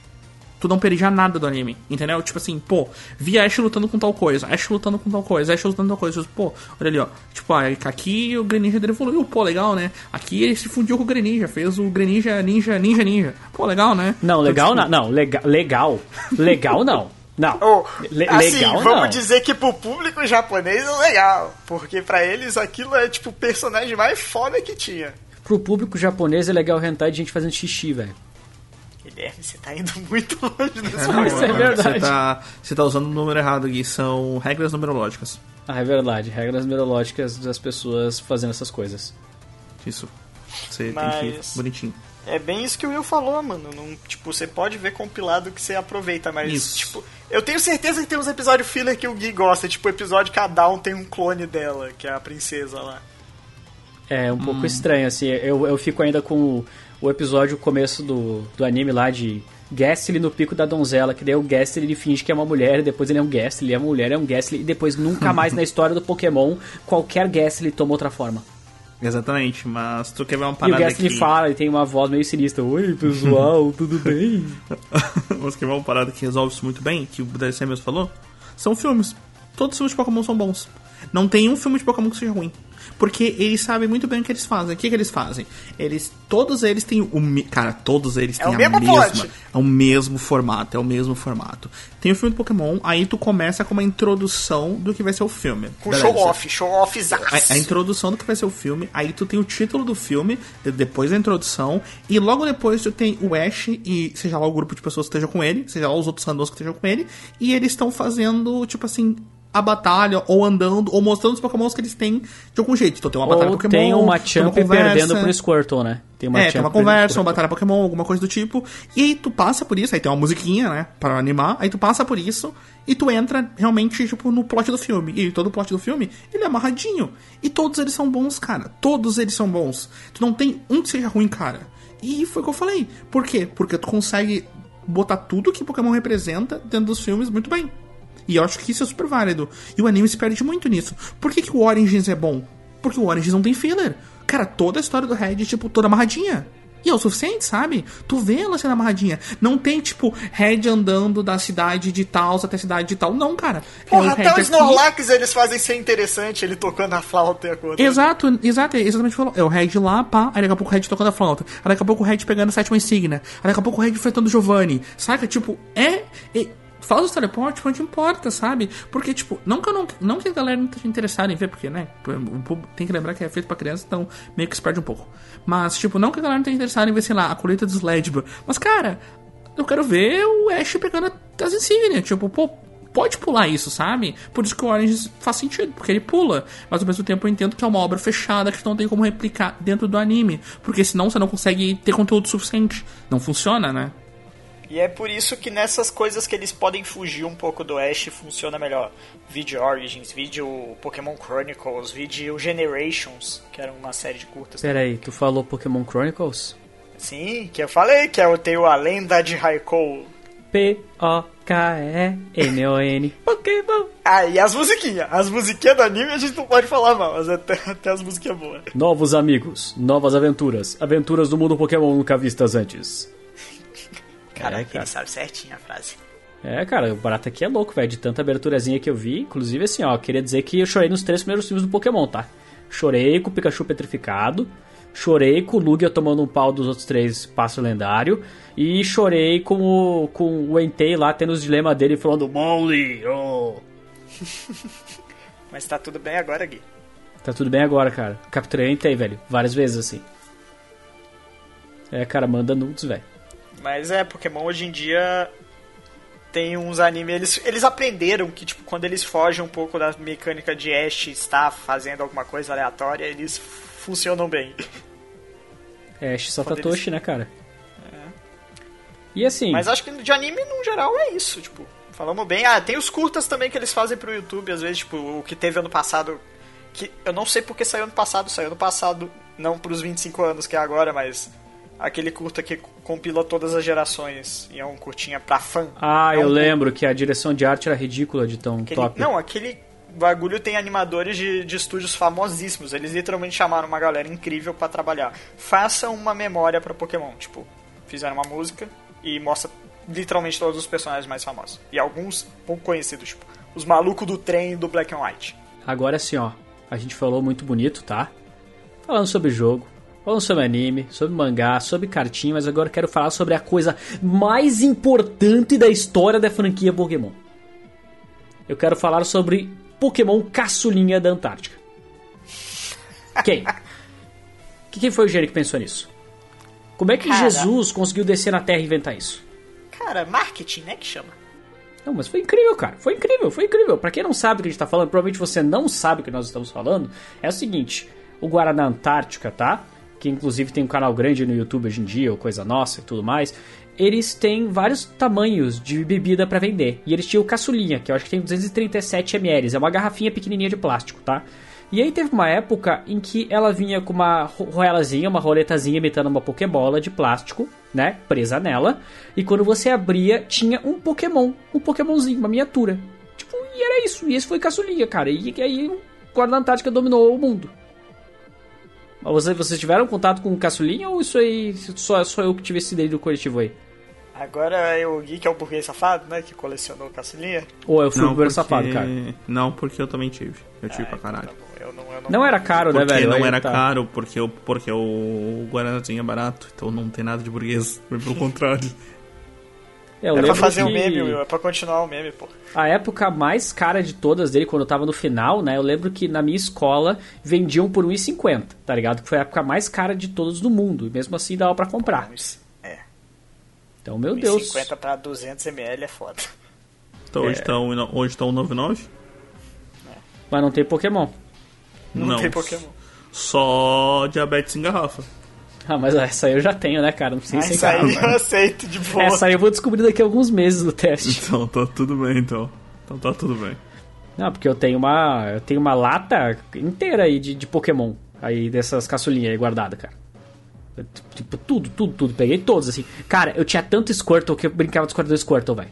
tu não perdia nada do anime, entendeu? Tipo assim, pô, vi Ash lutando com tal coisa, Ash lutando com tal coisa, Ash lutando com tal coisa. Pô, olha ali, ó. Tipo, ah, aqui o Greninja dele evoluiu, pô, legal, né? Aqui ele se fundiu com o Greninja, fez o Greninja Ninja Ninja Ninja. Pô, legal, né? Não, legal então, tipo... não, não, legal, legal. Legal não. Não. Oh, Le assim, legal vamos não. dizer que pro público japonês é legal, porque para eles aquilo é tipo o personagem mais foda que tinha. Pro público japonês é legal rentar de gente fazendo xixi, velho. Guilherme, você tá indo muito longe desse é, Isso é verdade. Você tá, você tá usando o número errado aqui, são regras numerológicas. Ah, é verdade, regras numerológicas das pessoas fazendo essas coisas. Isso. Você Mas... tem que ir bonitinho. É bem isso que o Will falou, mano. Não, tipo, você pode ver compilado que você aproveita, mas, isso. tipo, eu tenho certeza que tem uns episódios filler que o Gui gosta. Tipo, o episódio que a Dawn tem um clone dela, que é a princesa lá. É um pouco hum. estranho, assim. Eu, eu fico ainda com o episódio, o começo do, do anime lá de Gastly no pico da donzela, que daí o Gastly ele finge que é uma mulher, depois ele é um Gastly, é uma mulher, é um Gastly, e depois nunca mais na história do Pokémon qualquer Gastly toma outra forma. Exatamente, mas tu quer ver uma parada E o Gastly que... fala, ele tem uma voz meio sinistra. Oi, pessoal, tudo bem? mas quer ver uma parada que resolve isso muito bem, que o DLC mesmo falou? São filmes. Todos os filmes de Pokémon são bons. Não tem um filme de Pokémon que seja ruim. Porque eles sabem muito bem o que eles fazem. O que, que eles fazem? Eles. Todos eles têm o. Cara, todos eles é têm é a mesma. É o mesmo formato, é o mesmo formato. Tem o filme do Pokémon, aí tu começa com uma introdução do que vai ser o filme. Com show-off, show-off a, a introdução do que vai ser o filme, aí tu tem o título do filme, depois da introdução, e logo depois tu tem o Ash e seja lá o grupo de pessoas que esteja com ele, seja lá os outros randoms que estejam com ele, e eles estão fazendo, tipo assim, a batalha, ou andando, ou mostrando os Pokémons que eles têm de algum jeito. Então tem uma batalha ou Pokémon. Tem uma Champ perdendo pro Squirtle, né? Tem uma, é, tem uma conversa, uma batalha Pokémon, alguma coisa do tipo. E aí tu passa por isso, aí tem uma musiquinha, né? Pra animar. Aí tu passa por isso e tu entra realmente, tipo, no plot do filme. E todo o plot do filme, ele é amarradinho. E todos eles são bons, cara. Todos eles são bons. Tu não tem um que seja ruim, cara. E foi o que eu falei. Por quê? Porque tu consegue botar tudo que Pokémon representa dentro dos filmes muito bem. E eu acho que isso é super válido. E o anime se perde muito nisso. Por que, que o Origins é bom? Porque o Origins não tem filler. Cara, toda a história do Red, tipo, toda amarradinha. E é o suficiente, sabe? Tu vê ela sendo amarradinha. Não tem, tipo, Red andando da cidade de tal até a cidade de tal. Não, cara. Porra, é o até o Snorlax eles fazem ser interessante, ele tocando a flauta e a coisa. Exato, exato, é exatamente falou. É o Red lá, pá, aí daqui a pouco o Red tocando a flauta. Aí daqui a pouco o Red pegando a sétima insígnia. Aí daqui a pouco o Red enfrentando o Giovanni. Saca? Tipo, é, é faz os teleportes onde importa, sabe? Porque, tipo, não que, não, não que a galera não esteja interessada em ver, porque, né? Tem que lembrar que é feito pra criança, então meio que se perde um pouco. Mas, tipo, não que a galera não esteja interessada em ver, sei lá, a colheita dos Ledger. Mas, cara, eu quero ver o Ash pegando as insígnias. Tipo, pô, pode pular isso, sabe? Por isso que o Orange faz sentido, porque ele pula. Mas ao mesmo tempo eu entendo que é uma obra fechada que não tem como replicar dentro do anime. Porque senão você não consegue ter conteúdo suficiente. Não funciona, né? E é por isso que nessas coisas que eles podem fugir um pouco do Ash funciona melhor. Vídeo Origins, vídeo Pokémon Chronicles, vídeo Generations, que era uma série de curtas. Pera aí, tu falou Pokémon Chronicles? Sim, que eu falei, que eu tenho a lenda de Raikou. P-O-K-E-M-O-N. Pokémon. Ah, e as musiquinhas. As musiquinhas do anime a gente não pode falar mal, mas até, até as musiquinhas boas. Novos amigos, novas aventuras. Aventuras do mundo Pokémon nunca vistas antes. Caraca, é, ele sabe certinho a frase. É, cara, o barato aqui é louco, velho. De tanta aberturazinha que eu vi. Inclusive, assim, ó, queria dizer que eu chorei nos três primeiros filmes do Pokémon, tá? Chorei com o Pikachu petrificado. Chorei com o Lugia tomando um pau dos outros três passo lendário. E chorei com o, com o Entei lá tendo os dilemas dele falando Molly, oh. Mas tá tudo bem agora, Gui. Tá tudo bem agora, cara. Capturei o Entei, velho. Várias vezes, assim. É, cara, manda nudes, velho. Mas é, Pokémon hoje em dia tem uns animes. Eles, eles aprenderam que, tipo, quando eles fogem um pouco da mecânica de Ash estar fazendo alguma coisa aleatória, eles funcionam bem. É, Ash Satoshi, eles... né, cara? É. E assim. Mas acho que de anime, no geral, é isso, tipo. Falamos bem. Ah, tem os curtas também que eles fazem pro YouTube, às vezes, tipo, o que teve ano passado. Que eu não sei porque saiu ano passado, saiu ano passado, não pros 25 anos que é agora, mas aquele curta que compila todas as gerações e é um curtinha pra fã. Ah, é eu lembro que a direção de arte era ridícula de tão aquele... top. Não, aquele bagulho tem animadores de, de estúdios famosíssimos. Eles literalmente chamaram uma galera incrível para trabalhar. Faça uma memória para Pokémon. Tipo, fizeram uma música e mostra literalmente todos os personagens mais famosos. E alguns pouco conhecidos, tipo, os malucos do trem do Black and White. Agora sim, ó. A gente falou muito bonito, tá? Falando sobre jogo, Falando sobre anime, sobre mangá, sobre cartinha, mas agora quero falar sobre a coisa mais importante da história da franquia Pokémon. Eu quero falar sobre Pokémon Caçulinha da Antártica. Quem? Quem foi o gênio que pensou nisso? Como é que Cara, Jesus conseguiu descer na Terra e inventar isso? Cara, marketing, né, que chama. Não, mas foi incrível, cara. Foi incrível, foi incrível. Pra quem não sabe o que a gente tá falando, provavelmente você não sabe o que nós estamos falando. É o seguinte: o Guaraná Antártica, tá? Que inclusive tem um canal grande no YouTube hoje em dia, ou coisa nossa e tudo mais, eles têm vários tamanhos de bebida para vender. E eles tinham o caçulinha, que eu acho que tem 237 ml, é uma garrafinha pequenininha de plástico, tá? E aí teve uma época em que ela vinha com uma roelazinha, uma roletazinha imitando uma pokebola de plástico, né, presa nela, e quando você abria tinha um Pokémon, um Pokémonzinho, uma miniatura. Tipo, e era isso, e esse foi caçulinha, cara. E, e aí o Guarda Antártica dominou o mundo. Vocês, vocês tiveram contato com o Caçulinha ou isso aí só, só eu que tive esse ideia do coletivo aí? Agora é o Gui que é o burguês safado, né? Que colecionou caçulinha. Ou eu fui não, o burguês safado, cara? Não, porque eu também tive. Eu tive ah, pra então caralho. Tá eu não, eu não... não, era caro, né, velho? Não era tá. caro, porque, eu, porque o Guaranazinho é barato. Então não tem nada de burguês. Pelo contrário. É, é pra fazer o um meme, Will, é pra continuar o meme, pô. A época mais cara de todas dele, quando eu tava no final, né? Eu lembro que na minha escola vendiam por 1,50, tá ligado? Que foi a época mais cara de todas do mundo. E mesmo assim dava para comprar. É. Então, meu 1, Deus. 1,50 pra 200ml é foda. Então hoje é. tá, um, hoje tá 1,99? É. Mas não tem Pokémon. Não, não tem Pokémon. Só diabetes em garrafa. Ah, mas essa aí eu já tenho, né, cara? Não sei se Essa aí eu aceito de boa. Essa aí eu vou descobrir daqui a alguns meses no teste. Então, tá tudo bem, então. Então tá tudo bem. Não, porque eu tenho uma. Eu tenho uma lata inteira aí de, de Pokémon. Aí dessas caçulinhas aí guardada, cara. tipo, tudo, tudo, tudo. Peguei todos, assim. Cara, eu tinha tanto Squirtle que eu brincava de Squirtle Squirtle, velho.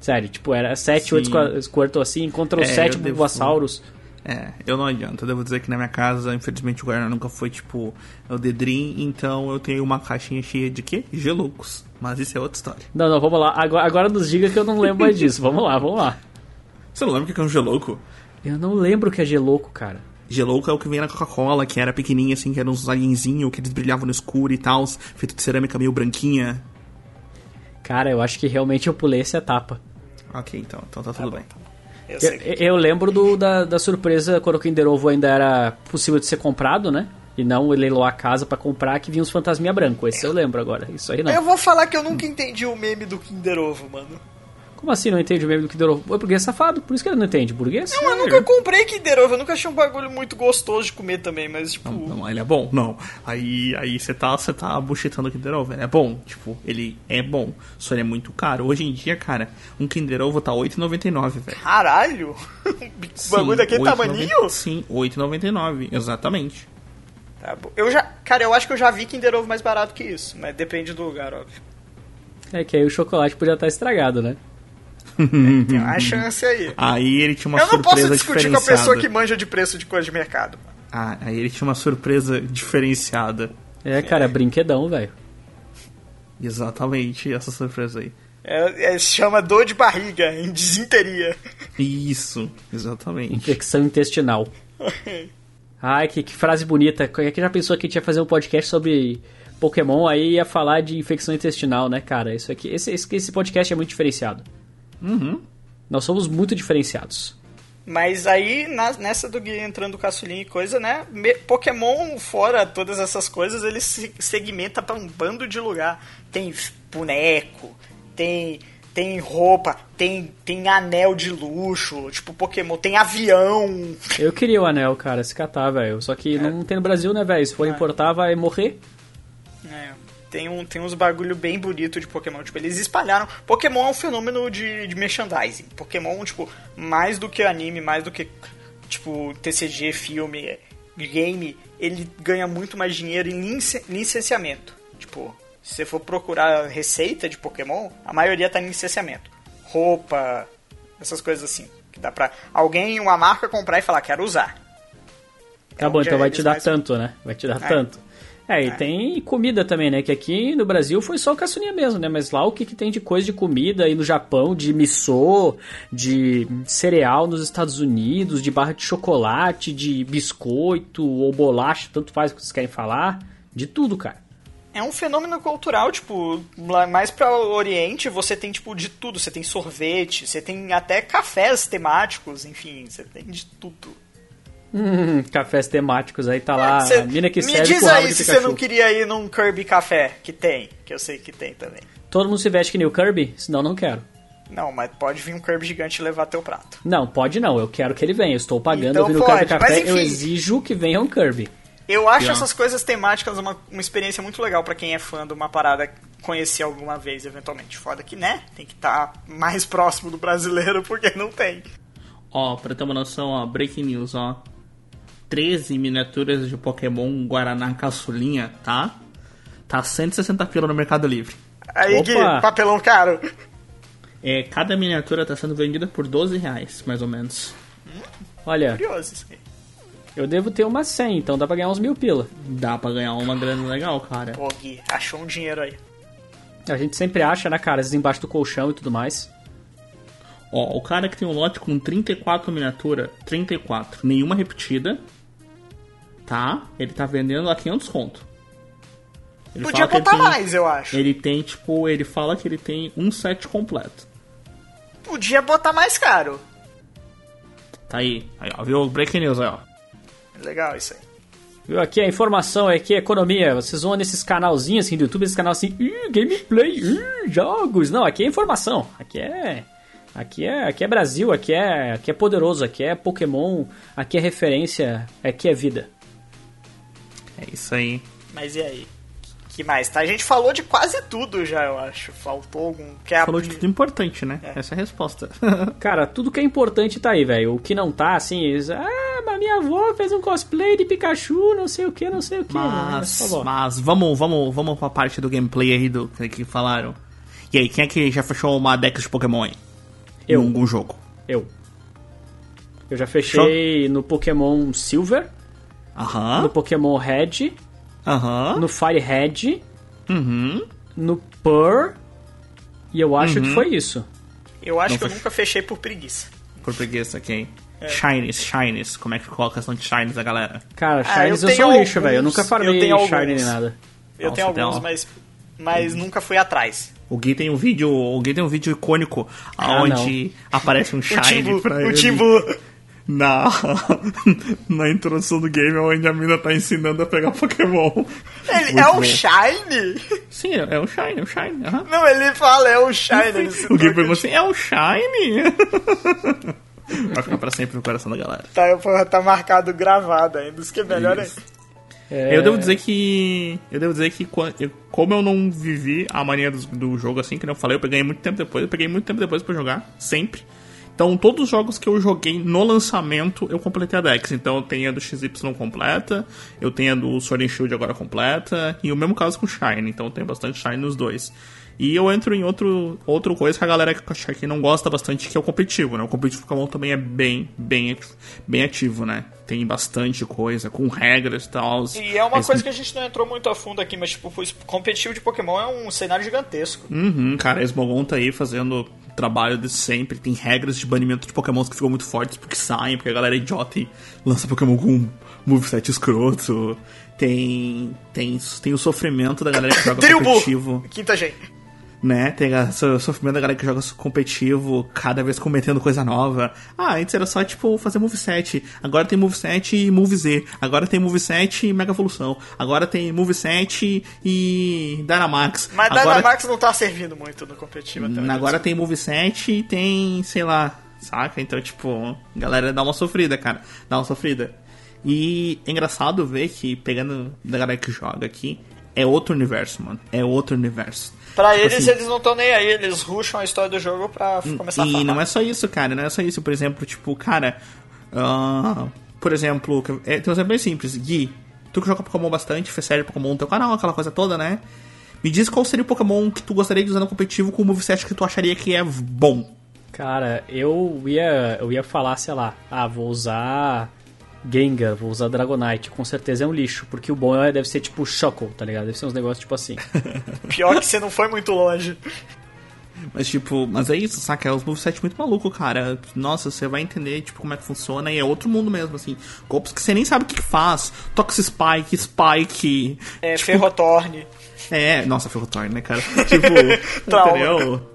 Sério, tipo, era 7, 8 Squirtle assim, contra os é, 7 Bulbasauros. Devo... É, eu não adianta. Eu devo dizer que na minha casa, infelizmente, o Guaraná nunca foi tipo o Dedrim, então eu tenho uma caixinha cheia de quê? Geloucos. Mas isso é outra história. Não, não, vamos lá. Agora, agora nos diga que eu não lembro mais disso. Vamos lá, vamos lá. Você não lembra o que é um gelouco? Eu não lembro o que é gelouco, cara. Gelouco é o que vem na Coca-Cola, que era pequenininho assim, que eram uns alienzinhos, que eles brilhavam no escuro e tal, feito de cerâmica meio branquinha. Cara, eu acho que realmente eu pulei essa etapa. Ok, então, então tá tudo tá bem. Eu, eu, eu, lembro do, da, da surpresa quando o Kinder Ovo ainda era possível de ser comprado, né? E não leiloar a casa para comprar que vinha os fantasminha branco. Esse eu lembro agora. Isso aí não. Eu vou falar que eu nunca entendi o meme do Kinder Ovo, mano. Como assim não entende o meme do Kinder Ovo? É burguês safado, por isso que ele não entende. Burguês? Não, eu nunca comprei Kinder Ovo, eu nunca achei um bagulho muito gostoso de comer também, mas tipo. Não, não, ele é bom, não. Aí aí você tá, você tá buchitando o Kinder Ovo. Ele é bom, tipo, ele é bom. Só ele é muito caro. Hoje em dia, cara, um Kinder Ovo tá 8,99, velho. Caralho! O bagulho daquele 8,90 tamaninho? Sim, 8,99, exatamente. Tá bom. Eu já. Cara, eu acho que eu já vi Kinder Ovo mais barato que isso, mas depende do lugar, óbvio. É que aí o chocolate podia estar estragado, né? Tem uma chance aí. Aí ele tinha uma eu não posso surpresa discutir com a pessoa que manja de preço de coisa de mercado. Ah, aí ele tinha uma surpresa diferenciada. É, cara, brinquedão, velho. Exatamente, essa surpresa aí. É, é, se chama dor de barriga, em desinteria. Isso, exatamente. Infecção intestinal. Ai, que, que frase bonita. Quem é que já pensou que a gente ia fazer um podcast sobre Pokémon aí ia falar de infecção intestinal, né, cara? Isso aqui, esse, esse, esse podcast é muito diferenciado. Uhum. Nós somos muito diferenciados. Mas aí, na- nessa do Gui entrando caçulinha e coisa, né? me- Pokémon, fora todas essas coisas, ele se segmenta pra um bando de lugar. Tem boneco, tem, tem roupa, tem, tem anel de luxo, tipo Pokémon, tem avião. Eu queria o anel, cara, se catar, velho. Só que não tem no Brasil, né, velho? Se for importar, vai morrer. É, tem, um, tem uns bagulho bem bonito de Pokémon. Tipo, eles espalharam. Pokémon é um fenômeno de, de merchandising. Pokémon, tipo, mais do que anime, mais do que, tipo, TCG, filme, game, ele ganha muito mais dinheiro em licenciamento. Tipo, se você for procurar receita de Pokémon, a maioria tá em licenciamento. Roupa, essas coisas assim. Que dá pra alguém, uma marca, comprar e falar, quero usar. Tá bom, onde então vai te dar mais- tanto, né? Vai te dar É. tanto. É, e É. tem comida também, né? Que aqui no Brasil foi só o caçulinha mesmo, né? Mas lá o que, que tem de coisa de comida aí no Japão, de missô, de cereal nos Estados Unidos, de barra de chocolate, de biscoito ou bolacha, tanto faz o que vocês querem falar. De tudo, cara. É um fenômeno cultural, tipo, mais pra Oriente você tem, tipo, de tudo. Você tem sorvete, você tem até cafés temáticos, enfim, você tem de tudo. Hum, cafés temáticos aí tá lá. Cê- a mina que me serve diz aí se você não queria ir num Kirby Café, que tem, que eu sei que tem também. Todo mundo se veste que nem o Kirby? Senão não quero. Não, mas pode vir um Kirby gigante e levar teu prato. Não, pode não. Eu quero que ele venha. Eu estou pagando, Então eu vim no Kirby Café, mas eu enfim. exijo que venha um Kirby. Eu acho essas coisas temáticas uma, uma experiência muito legal pra quem é fã de uma parada conhecer alguma vez, eventualmente. Foda que, né? Tem que estar mais próximo do brasileiro, porque não tem. Ó, pra ter uma noção, ó, breaking news, ó. 13 miniaturas de Pokémon Guaraná Caçulinha, tá? Tá 160 pila no Mercado Livre. Aí, Gui, Opa! papelão caro. É, cada miniatura tá sendo vendida por 12 reais, mais ou menos. Olha, Curioso isso aí. eu devo ter umas 100, então dá pra ganhar uns mil pila. Dá pra ganhar uma grana legal, cara. Pô, Gui, achou um dinheiro aí. A gente sempre acha, né, cara? Às vezes embaixo do colchão e tudo mais. Ó, o cara que tem um lote com 34 miniatura, 34, nenhuma repetida, tá? Ele tá vendendo a 500 conto. Ele Podia que botar tem- mais, eu acho. Ele tem, tipo, ele fala que ele tem um set completo. Podia botar mais caro. Tá aí. Aí, ó, viu? Breaking news aí, ó. Legal isso aí. Viu? Aqui a informação, aqui é economia. Vocês vão nesses canalzinhos assim do YouTube, esses canal assim, "Ih, gameplay, jogos. Não, aqui é informação. Aqui é. Aqui é, aqui é Brasil, aqui é, aqui é poderoso, aqui é Pokémon, aqui é referência, aqui é vida. É isso aí. Mas e aí? Que mais? Tá? A gente falou de quase tudo já, eu acho. Faltou algum. Que é Falou de tudo importante, né? Essa é a resposta. Cara, tudo que é importante tá aí, velho. O que não tá, assim, eles, ah, mas minha avó fez um cosplay de Pikachu, não sei o que, não sei o que. Mas, mas vamos, vamos, vamos pra parte do gameplay aí do que, falaram. E aí, quem é que já fechou uma deck de Pokémon aí? Eu. Em algum jogo. Eu. Eu já fechei no Pokémon Silver, no Aham. Pokémon Red, Aham. no Fire Red, Uhum. no Pearl, e eu acho que foi isso. Eu acho Não que eu fechou. nunca fechei por preguiça. Por preguiça, quem? É. Shinies, Shinies. Como é que coloca a questão de Shinies a galera? Cara, Ah, Shinies eu eu, sou lixo, velho. Eu nunca farmei eu tenho Shiny alguns. nem nada. Eu Nossa, tenho alguns, uma- mas, mas nunca fui atrás. O Gui tem um vídeo, o Gui tem um vídeo icônico Ah, onde aparece um O Shiny Timbu, pra o ele. Timbu. Na, na introdução do game, onde a mina tá ensinando a pegar Pokémon. Ele Muito é o bom. Shine? Sim, é o Shine, é o Shine. aham. Não, ele fala, é o Shine. O game perguntou assim, é o Shine? Vai ficar pra sempre no coração da galera. Tá, porra, tá marcado gravado ainda. Isso que é melhor Isso. ainda. É, Eu devo dizer que. Eu devo dizer que como eu não vivi a mania do, do jogo assim, que nem eu falei, eu peguei muito tempo depois, eu peguei muito tempo depois pra jogar, sempre. Então, todos os jogos que eu joguei no lançamento, eu completei a Dex. Então, eu tenho a do XY completa, eu tenho a do Sword and Shield agora completa, e o mesmo caso com o Shine. Então, eu tenho bastante Shine nos dois. E eu entro em outro, outra coisa que a galera que não gosta bastante, que é o competitivo, né? O competitivo Pokémon também é bem, bem, bem ativo, né? Tem bastante coisa, com regras e tal. E é uma coisa que a gente não entrou muito a fundo aqui, mas tipo, o competitivo de Pokémon é um cenário gigantesco. Uhum, cara, a Smogon tá aí fazendo trabalho de sempre. Tem regras de banimento de Pokémons que ficam muito fortes porque saem, porque a galera é idiota e lança Pokémon com um moveset escroto. Tem, tem, tem o sofrimento da galera que joga competitivo, Quinta gente. Né? Tem o sofrimento da galera que joga competitivo, cada vez cometendo coisa nova. Ah, antes era só, tipo, fazer moveset. Agora tem moveset e move Z. Agora tem moveset e Mega Evolução. Agora tem moveset e Dynamax. Mas Agora Dynamax não tá servindo muito no competitivo até. Agora tem moveset e tem, sei lá, saca? Então, tipo, galera dá uma sofrida, cara. Dá uma sofrida. E é engraçado ver que, pegando da galera que joga aqui, é outro universo, mano. É outro universo. Pra Tipo eles, assim, eles não estão nem aí, eles rusham a história do jogo pra começar a E falar. não é só isso, cara, não é só isso. Por exemplo, tipo, cara. ah, por exemplo, é, tem um exemplo bem simples. Gui, tu que joga Pokémon bastante, fez série Pokémon no teu canal, aquela coisa toda, né? Me diz qual seria o Pokémon que tu gostaria de usar no competitivo com o moveset que tu acharia que é bom. Cara, eu ia, eu ia falar, sei lá, ah, vou usar Gengar, vou usar Dragonite. Com certeza é um lixo, porque o bom é, deve ser tipo Shuckle, tá ligado? Deve ser uns negócios tipo assim. Pior que você não foi muito longe. Mas, tipo, mas é isso, saca? É os moveset muito maluco, cara. Nossa, você vai entender, tipo, como é que funciona e é outro mundo mesmo, assim. Golpes que você nem sabe o que que faz. Toxic Spike, Spike. É, tipo, Ferrotorne. É, nossa, Ferrotorn, né, cara? Tipo, entendeu?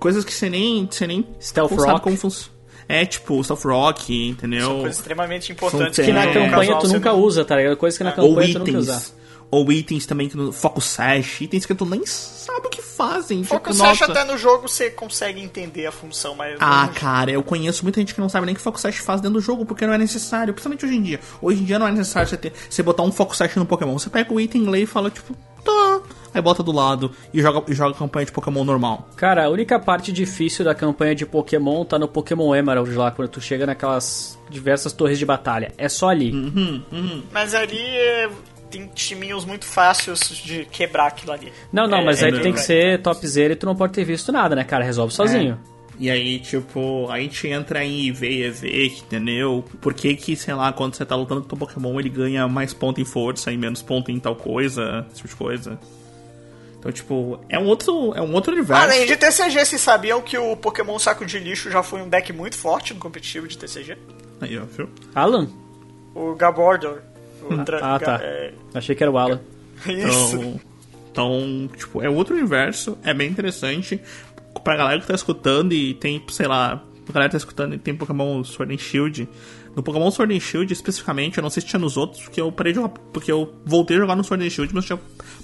Coisas que você nem, você nem Stealth não sabe Rock. como funciona. É, tipo, Stealth Rock, entendeu? São coisas extremamente importantes. São Que na É, campanha tu nunca usa, tá ligado? Coisa que na Ou campanha tu nunca usa. itens. Ou itens também que no Focus Sash, itens que tu nem sabe o que fazem. Focus tipo, Sash nossa. até no jogo você consegue entender a função, mas... Ah, não- cara, eu conheço muita gente que não sabe nem o que Focus Sash faz dentro do jogo, porque não é necessário, principalmente hoje em dia. Hoje em dia não é necessário você, ter, você botar um Focus Sash no Pokémon. Você pega o item, lê e fala, tipo, tá. Aí bota do lado e joga, e joga a campanha de Pokémon normal. Cara, a única parte difícil da campanha de Pokémon tá no Pokémon Emerald lá, quando tu chega naquelas diversas torres de batalha. É só ali. Mas ali é, tem timinhos muito fáceis de quebrar aquilo ali. Não, não, É, mas é aí tu tem que ser topzera e tu não pode ter visto nada, né, cara? Resolve sozinho. E aí, tipo, a gente entra em IV e EV, entendeu? Por que que, sei lá, quando você tá lutando com o Pokémon, ele ganha mais ponto em força e menos ponto em tal coisa, esse tipo de coisa. Então, tipo, é um outro, é um outro universo. Além de TCG, vocês sabiam que o Pokémon Saco de Lixo já foi um deck muito forte no competitivo de TCG? Aí, ó, viu? Alan? O Gabordor. O dra- Ah, tá. É, Achei que era o Alan. isso. Então, então, tipo, é outro universo, é bem interessante. Pra galera que tá escutando e tem, sei lá, a galera que tá escutando e tem Pokémon Sword and Shield. No Pokémon Sword and Shield, especificamente, eu não sei se tinha nos outros, porque eu parei de jogar, porque eu voltei a jogar no Sword and Shield, mas tinha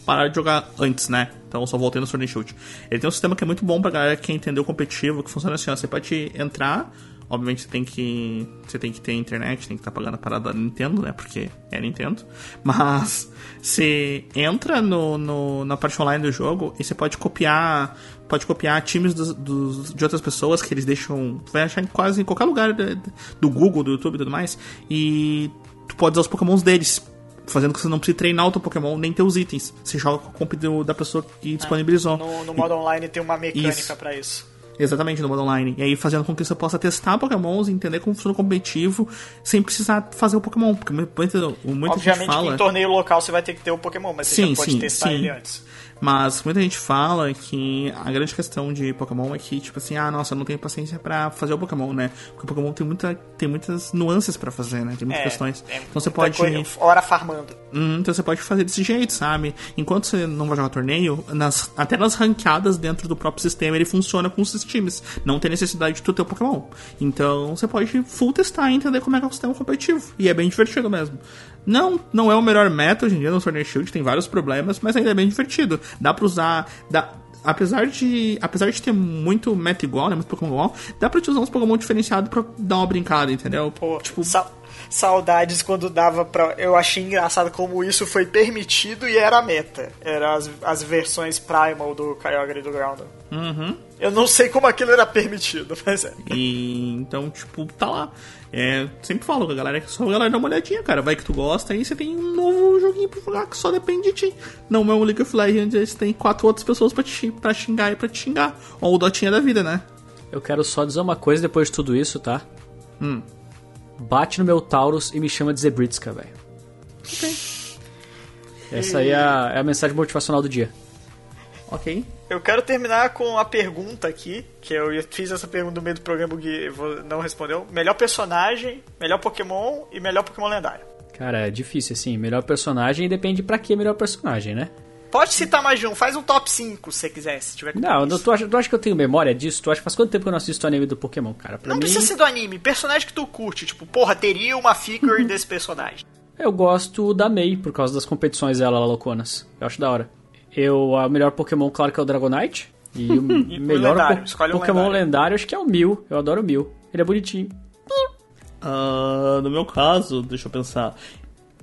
parado de jogar antes, né? Então só voltei no Sword and Shield. Ele tem um sistema que é muito bom pra galera que quer entender o competitivo, que funciona assim, ó, você pode entrar, obviamente você tem que você tem que ter internet, tem que estar pagando a parada da Nintendo, né? Porque é Nintendo. Mas você entra no, no- na parte online do jogo e você pode copiar pode copiar times dos, dos- de outras pessoas que eles deixam vai achar em quase em qualquer lugar do Google, do YouTube e tudo mais e tu pode usar os Pokémons deles. Fazendo que você não precise treinar o teu Pokémon nem ter os itens. Você joga com a comp do- da pessoa que disponibilizou. No, no modo online tem uma mecânica Isso. pra isso. Exatamente, no modo online. E aí fazendo com que você possa testar Pokémons, entender como funciona o competitivo, sem precisar fazer o Pokémon. Porque muita gente Obviamente que fala. em torneio local você vai ter que ter o Pokémon, mas você Sim, já pode sim, testar sim. ele antes. Mas muita gente fala que a grande questão de Pokémon é que, tipo assim, ah, nossa, eu não tenho paciência para fazer o Pokémon, né? Porque o Pokémon tem, muita, tem muitas nuances para fazer, né? Tem muitas É, questões. é então você pode. coisa, hora farmando. Hum, então você pode fazer desse jeito, sabe? Enquanto você não vai jogar torneio, nas, até nas ranqueadas dentro do próprio sistema ele funciona com os times. Não tem necessidade de tu ter o Pokémon. Então você pode full testar e entender como é que é o sistema competitivo. E é bem divertido mesmo. Não, não é o melhor meta hoje em dia no Sword and Shield, tem vários problemas, mas ainda é bem divertido. Dá pra usar. Dá, apesar de apesar de ter muito meta igual, né, muito Pokémon igual, dá pra te usar uns Pokémon diferenciados pra dar uma brincada, entendeu? Pô, tipo, sa- saudades quando dava pra. Eu achei engraçado como isso foi permitido e era a meta. Eram as, as versões Primal do Kyogre e do Groudon. Uhum. Eu não sei como aquilo era permitido, mas é. E então, tipo, tá lá. É, sempre falo com a galera que só a galera dá uma olhadinha, cara. Vai que tu gosta, aí você tem um novo joguinho pra jogar que só depende de ti. Não é um League of Legends, você tem quatro outras pessoas pra, te, pra xingar e pra te xingar. Ou o Dotinha da vida, né? Eu quero só dizer uma coisa depois de tudo isso, tá? Hum. Bate no meu Taurus e me chama de Zebritska, velho. Essa aí é a, é a mensagem motivacional do dia. Ok. Eu quero terminar com a pergunta aqui, que eu fiz essa pergunta no meio do programa, vo- não respondeu. Melhor personagem, melhor Pokémon e melhor Pokémon lendário. Cara, é difícil, assim. Melhor personagem depende pra que melhor personagem, né? Pode citar mais de um, faz um top 5 se você quiser, se tiver Não, tu acha, tu acha que eu tenho memória disso? Tu acha que faz quanto tempo que eu não assisto o anime do Pokémon, cara? Pra Não mim, precisa ser do anime, personagem que tu curte, tipo, porra, teria uma figure desse personagem. eu gosto da Mei, por causa das competições dela lá, louconas. Eu acho da hora. Eu, o melhor Pokémon, claro que é o Dragonite. E o E melhor lendário, po- escolhe um Pokémon lendário. lendário. acho que é o Mil. Eu adoro o Mil. Ele é bonitinho. Ah, no meu caso, deixa eu pensar.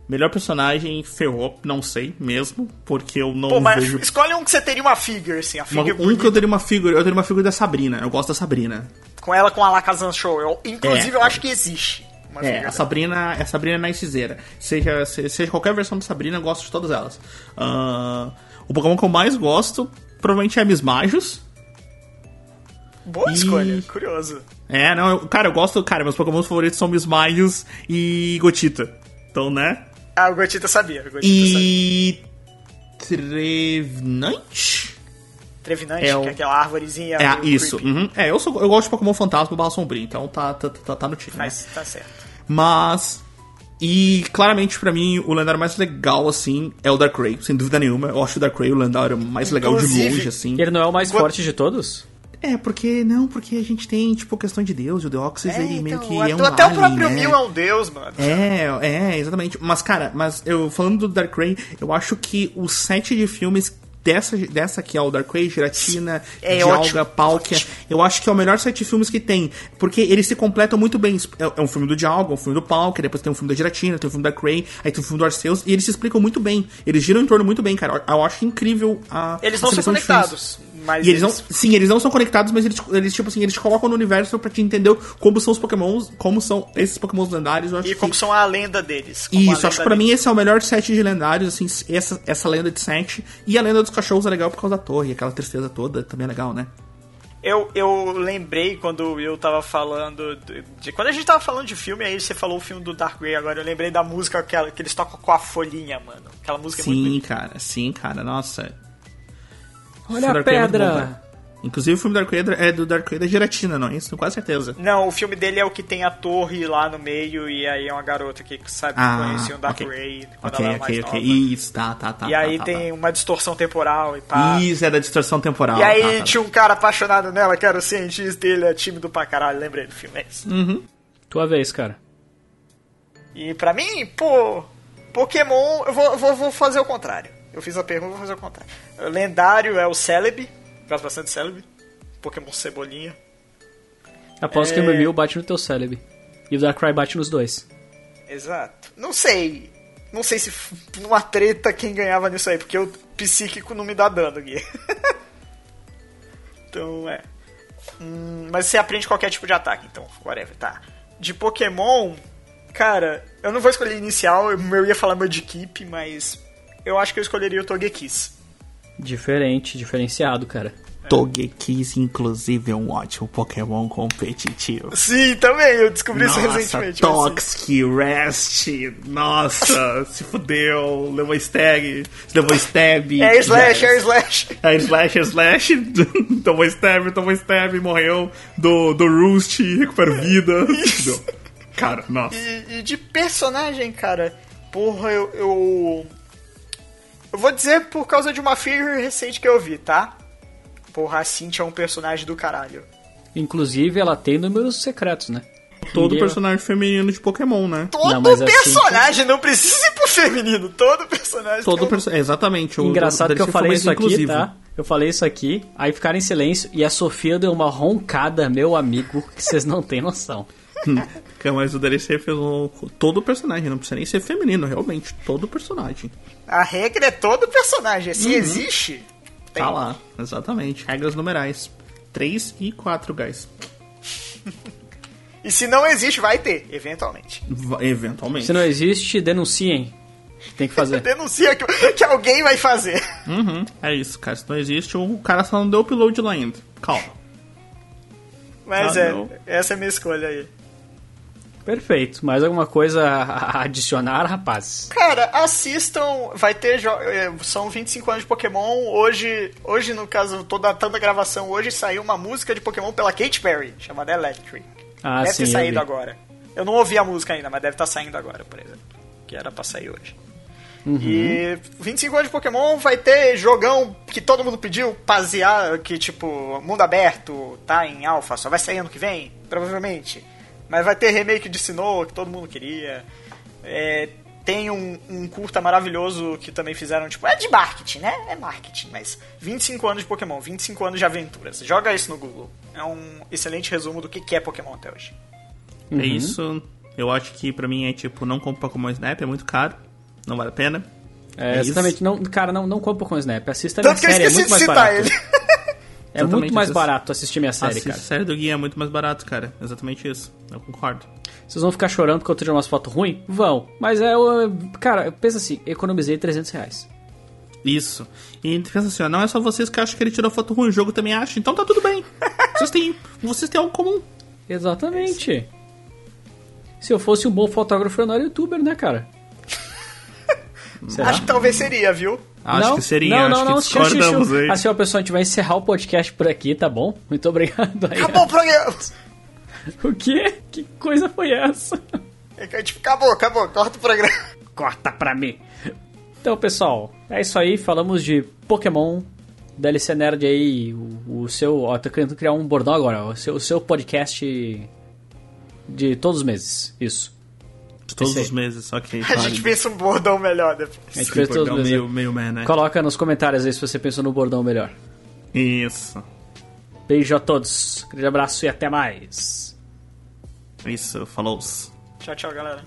Melhor personagem, ferrou, não sei mesmo, porque eu não Pô, mas vejo. escolhe um que você teria uma figure, assim, a Uma- figure um que eu teria uma figura, eu teria uma figura da Sabrina. Eu gosto da Sabrina. com ela com a Lakazan Show. Eu, inclusive, É. eu acho que existe uma É, figure a Sabrina, é a Sabrina Nicezeira. Seja, se- seja qualquer versão de Sabrina, eu gosto de todas elas. Ah, o Pokémon que eu mais gosto, provavelmente é a Miss Majos. Boa E- escolha, curioso. É, não, eu- cara, eu gosto, cara, meus Pokémon favoritos são Miss Majos e Gotita. Então, né? Ah, o Gotita sabia, o Gotita sabia. E. Trevenant? Trevinante, é o- que é aquela árvorezinha É, isso. uhum. É, eu, sou, eu gosto de Pokémon Fantasma e Bala Sombria, então tá, tá, tá, tá no time. né? Mas tá certo. Mas. E claramente, pra mim, o lendário mais legal, assim, é o Darkrai, sem dúvida nenhuma. Eu acho o Darkrai o lendário mais legal de Inclusive- longe, assim. Ele não é o mais forte de todos? É, porque. Não, porque a gente tem, tipo, questão de Deus, e o Deoxys, É, ele meio então, que é um até o alien, próprio né? Mil é um deus, mano. É, é, exatamente. Mas, cara, mas eu falando do Darkrai, eu acho que o set de filmes dessa, dessa aqui, ó, o Darkrai, Giratina, É Dialga, Palkia, eu acho que é o melhor set de filmes que tem. Porque eles se completam muito bem. É é um filme do Dialga, um filme do Palkia, depois tem um filme da Giratina, tem um filme da Darkrai, aí tem um filme do Arceus, e eles se explicam muito bem. Eles giram em torno muito bem, cara. Eu acho incrível a. Eles a são de filmes. conectados, mas E eles não, sim, eles não são conectados, mas eles, eles tipo assim, eles colocam no universo pra te entender como são os pokémons, como são esses pokémons lendários. Eu acho E como que... são a lenda deles. como Isso, acho que pra mim deles. esse é o melhor set de lendários, assim, essa, essa lenda de set. E a lenda dos cachorros é legal por causa da torre, aquela tristeza toda, também é legal, né? Eu, eu lembrei quando o Will tava falando. De, de- quando a gente tava falando de filme, aí você falou o filme do Dark Grey agora. Eu lembrei da música que, que eles tocam com a folhinha, mano. Aquela música é muito Sim, cara, sim, cara, nossa. Olha a é pedra! bom. Inclusive o filme Dark Vader é do Dark Vader Giratina, não é isso? Quase certeza. Não, o filme dele é o que tem a torre lá no meio e aí é uma garota que sabe Ah, conhecia o Dark ok. Ray quando Ok, ela era mais nova. Isso, tá, tá, tá. e tá, aí tá, tem tá. uma distorção temporal e pá. Isso, é da distorção temporal. E aí tá, tá. tinha um cara apaixonado nela, que era o cientista dele, é tímido pra caralho, lembrei do filme, é isso. Tua vez, cara. E pra mim, pô, Pokémon, eu vou, vou, vou fazer o contrário. Eu fiz a pergunta, vou fazer o contrário. Lendário é o Celebi, gosto bastante de Celebi. Pokémon Cebolinha. Aposto É. que o Mimil bate no teu cérebro. E o Darkrai bate nos dois. Exato. Não sei. Não sei se numa treta quem ganhava nisso aí, porque o psíquico não me dá dano, Gui. então, é. Hum, mas você aprende qualquer tipo de ataque, então, whatever, tá. De Pokémon, cara, eu não vou escolher inicial, eu, ia falar Mudkip, mas eu acho que eu escolheria o Togekiss. Diferente, diferenciado, cara. Togekiss, inclusive, é um ótimo Pokémon competitivo. Sim, também, eu descobri isso Nossa, recentemente. mas sim. Toxic, Rest, nossa, se fudeu, levou stag, levou stab. É slash, é slash. É slash, é slash, tomou stab, tomou stab, morreu do, do Roost, recupera vida. Cara, nossa. E, e de personagem, cara, porra, eu, eu. Eu vou dizer por causa de uma figure recente que eu vi, tá? Porra, a Cintia é um personagem do caralho. Inclusive, ela tem números secretos, né? Todo personagem feminino de Pokémon, né? Todo Não, mas a personagem, não precisa ir pro feminino, todo personagem. Todo um- personagem. Exatamente. o Engraçado do- que eu ser falei isso aqui, inclusivo. tá? Eu falei isso aqui, aí ficaram em silêncio e a Sofia deu uma roncada, meu amigo, que vocês não têm noção. Que- Mas o DLC fez um, todo personagem, não precisa nem ser feminino, realmente. Todo personagem. A regra é todo personagem. Se existe, tem. Tá lá, exatamente. Regras numerais. 3 e 4, guys. E se não existe, vai ter, eventualmente. Va- Eventualmente. Se não existe, denunciem. Tem que fazer. Denuncia que, que alguém vai fazer. Uhum, é isso, cara. Se não existe, o cara só não deu upload lá ainda. Calma. Mas Ah, é, não. essa é a minha escolha aí. Perfeito. Mais alguma coisa a adicionar, rapazes? Cara, assistam, vai ter eh, são 25 anos de Pokémon. Hoje, hoje no caso, tô datando a gravação, hoje saiu uma música de Pokémon pela Katy Perry, chamada Electric. Ah, deve sim, ter eu saído vi. agora. Eu não ouvi a música ainda, mas deve estar saindo agora, por exemplo. Que era pra sair hoje. Uhum. E 25 anos de Pokémon vai ter jogão que todo mundo pediu, pasear, que tipo, mundo aberto, tá em alpha, só vai sair ano que vem, provavelmente. Mas vai ter remake de Sinnoh, que todo mundo queria. É, tem um, um curta maravilhoso que também fizeram, tipo, é de marketing, né? É marketing, mas 25 anos de Pokémon, 25 anos de aventuras. Joga isso no Google. É um excelente resumo do que que é Pokémon até hoje. Uhum. É isso. Eu acho que pra mim é tipo, não compro Pokémon Snap, é muito caro. Não vale a pena. É, É exatamente. isso. Não, cara, não, não compra com o Snap. Assista a minha Tanto que eu série, é esqueci muito de mais citar barato. ele. É muito mais barato assistir minha série, Assiste cara. a série do Guia é muito mais barato, cara. Exatamente isso. Eu concordo. Vocês vão ficar chorando porque eu tiro umas fotos ruins? Vão. Mas é, o- cara, pensa assim, economizei 300 reais. Isso. E pensa assim, ó, não é só vocês que acham que ele tirou foto ruim, o jogo também acha, então tá tudo bem. vocês têm, vocês têm algo comum. Exatamente. Se eu fosse um bom fotógrafo, eu não era youtuber, né, cara? Será? Acho que talvez seria, viu? Acho não? que seria, não, acho não, que não, discordamos tchau, tchau, aí. Assim, ó, pessoal, a gente vai encerrar o podcast por aqui, tá bom? Muito obrigado aí. Acabou o programa! O quê? Que coisa foi essa? É que, Tipo, acabou, acabou, corta o programa. Corta pra mim. Então, pessoal, é isso aí. Falamos de Pokémon, DLC Nerd aí, o, o seu... Ó, tô querendo criar um bordão agora. ó, O seu, o seu podcast de todos os meses. Isso. Todos os meses, ok. A gente pensa um bordão melhor depois. A gente fez todos os meses. meio, meio man, né? Coloca nos comentários aí se você pensou no bordão melhor. Isso. Beijo a todos. Grande abraço e até mais. Isso, falou. Tchau, tchau, galera.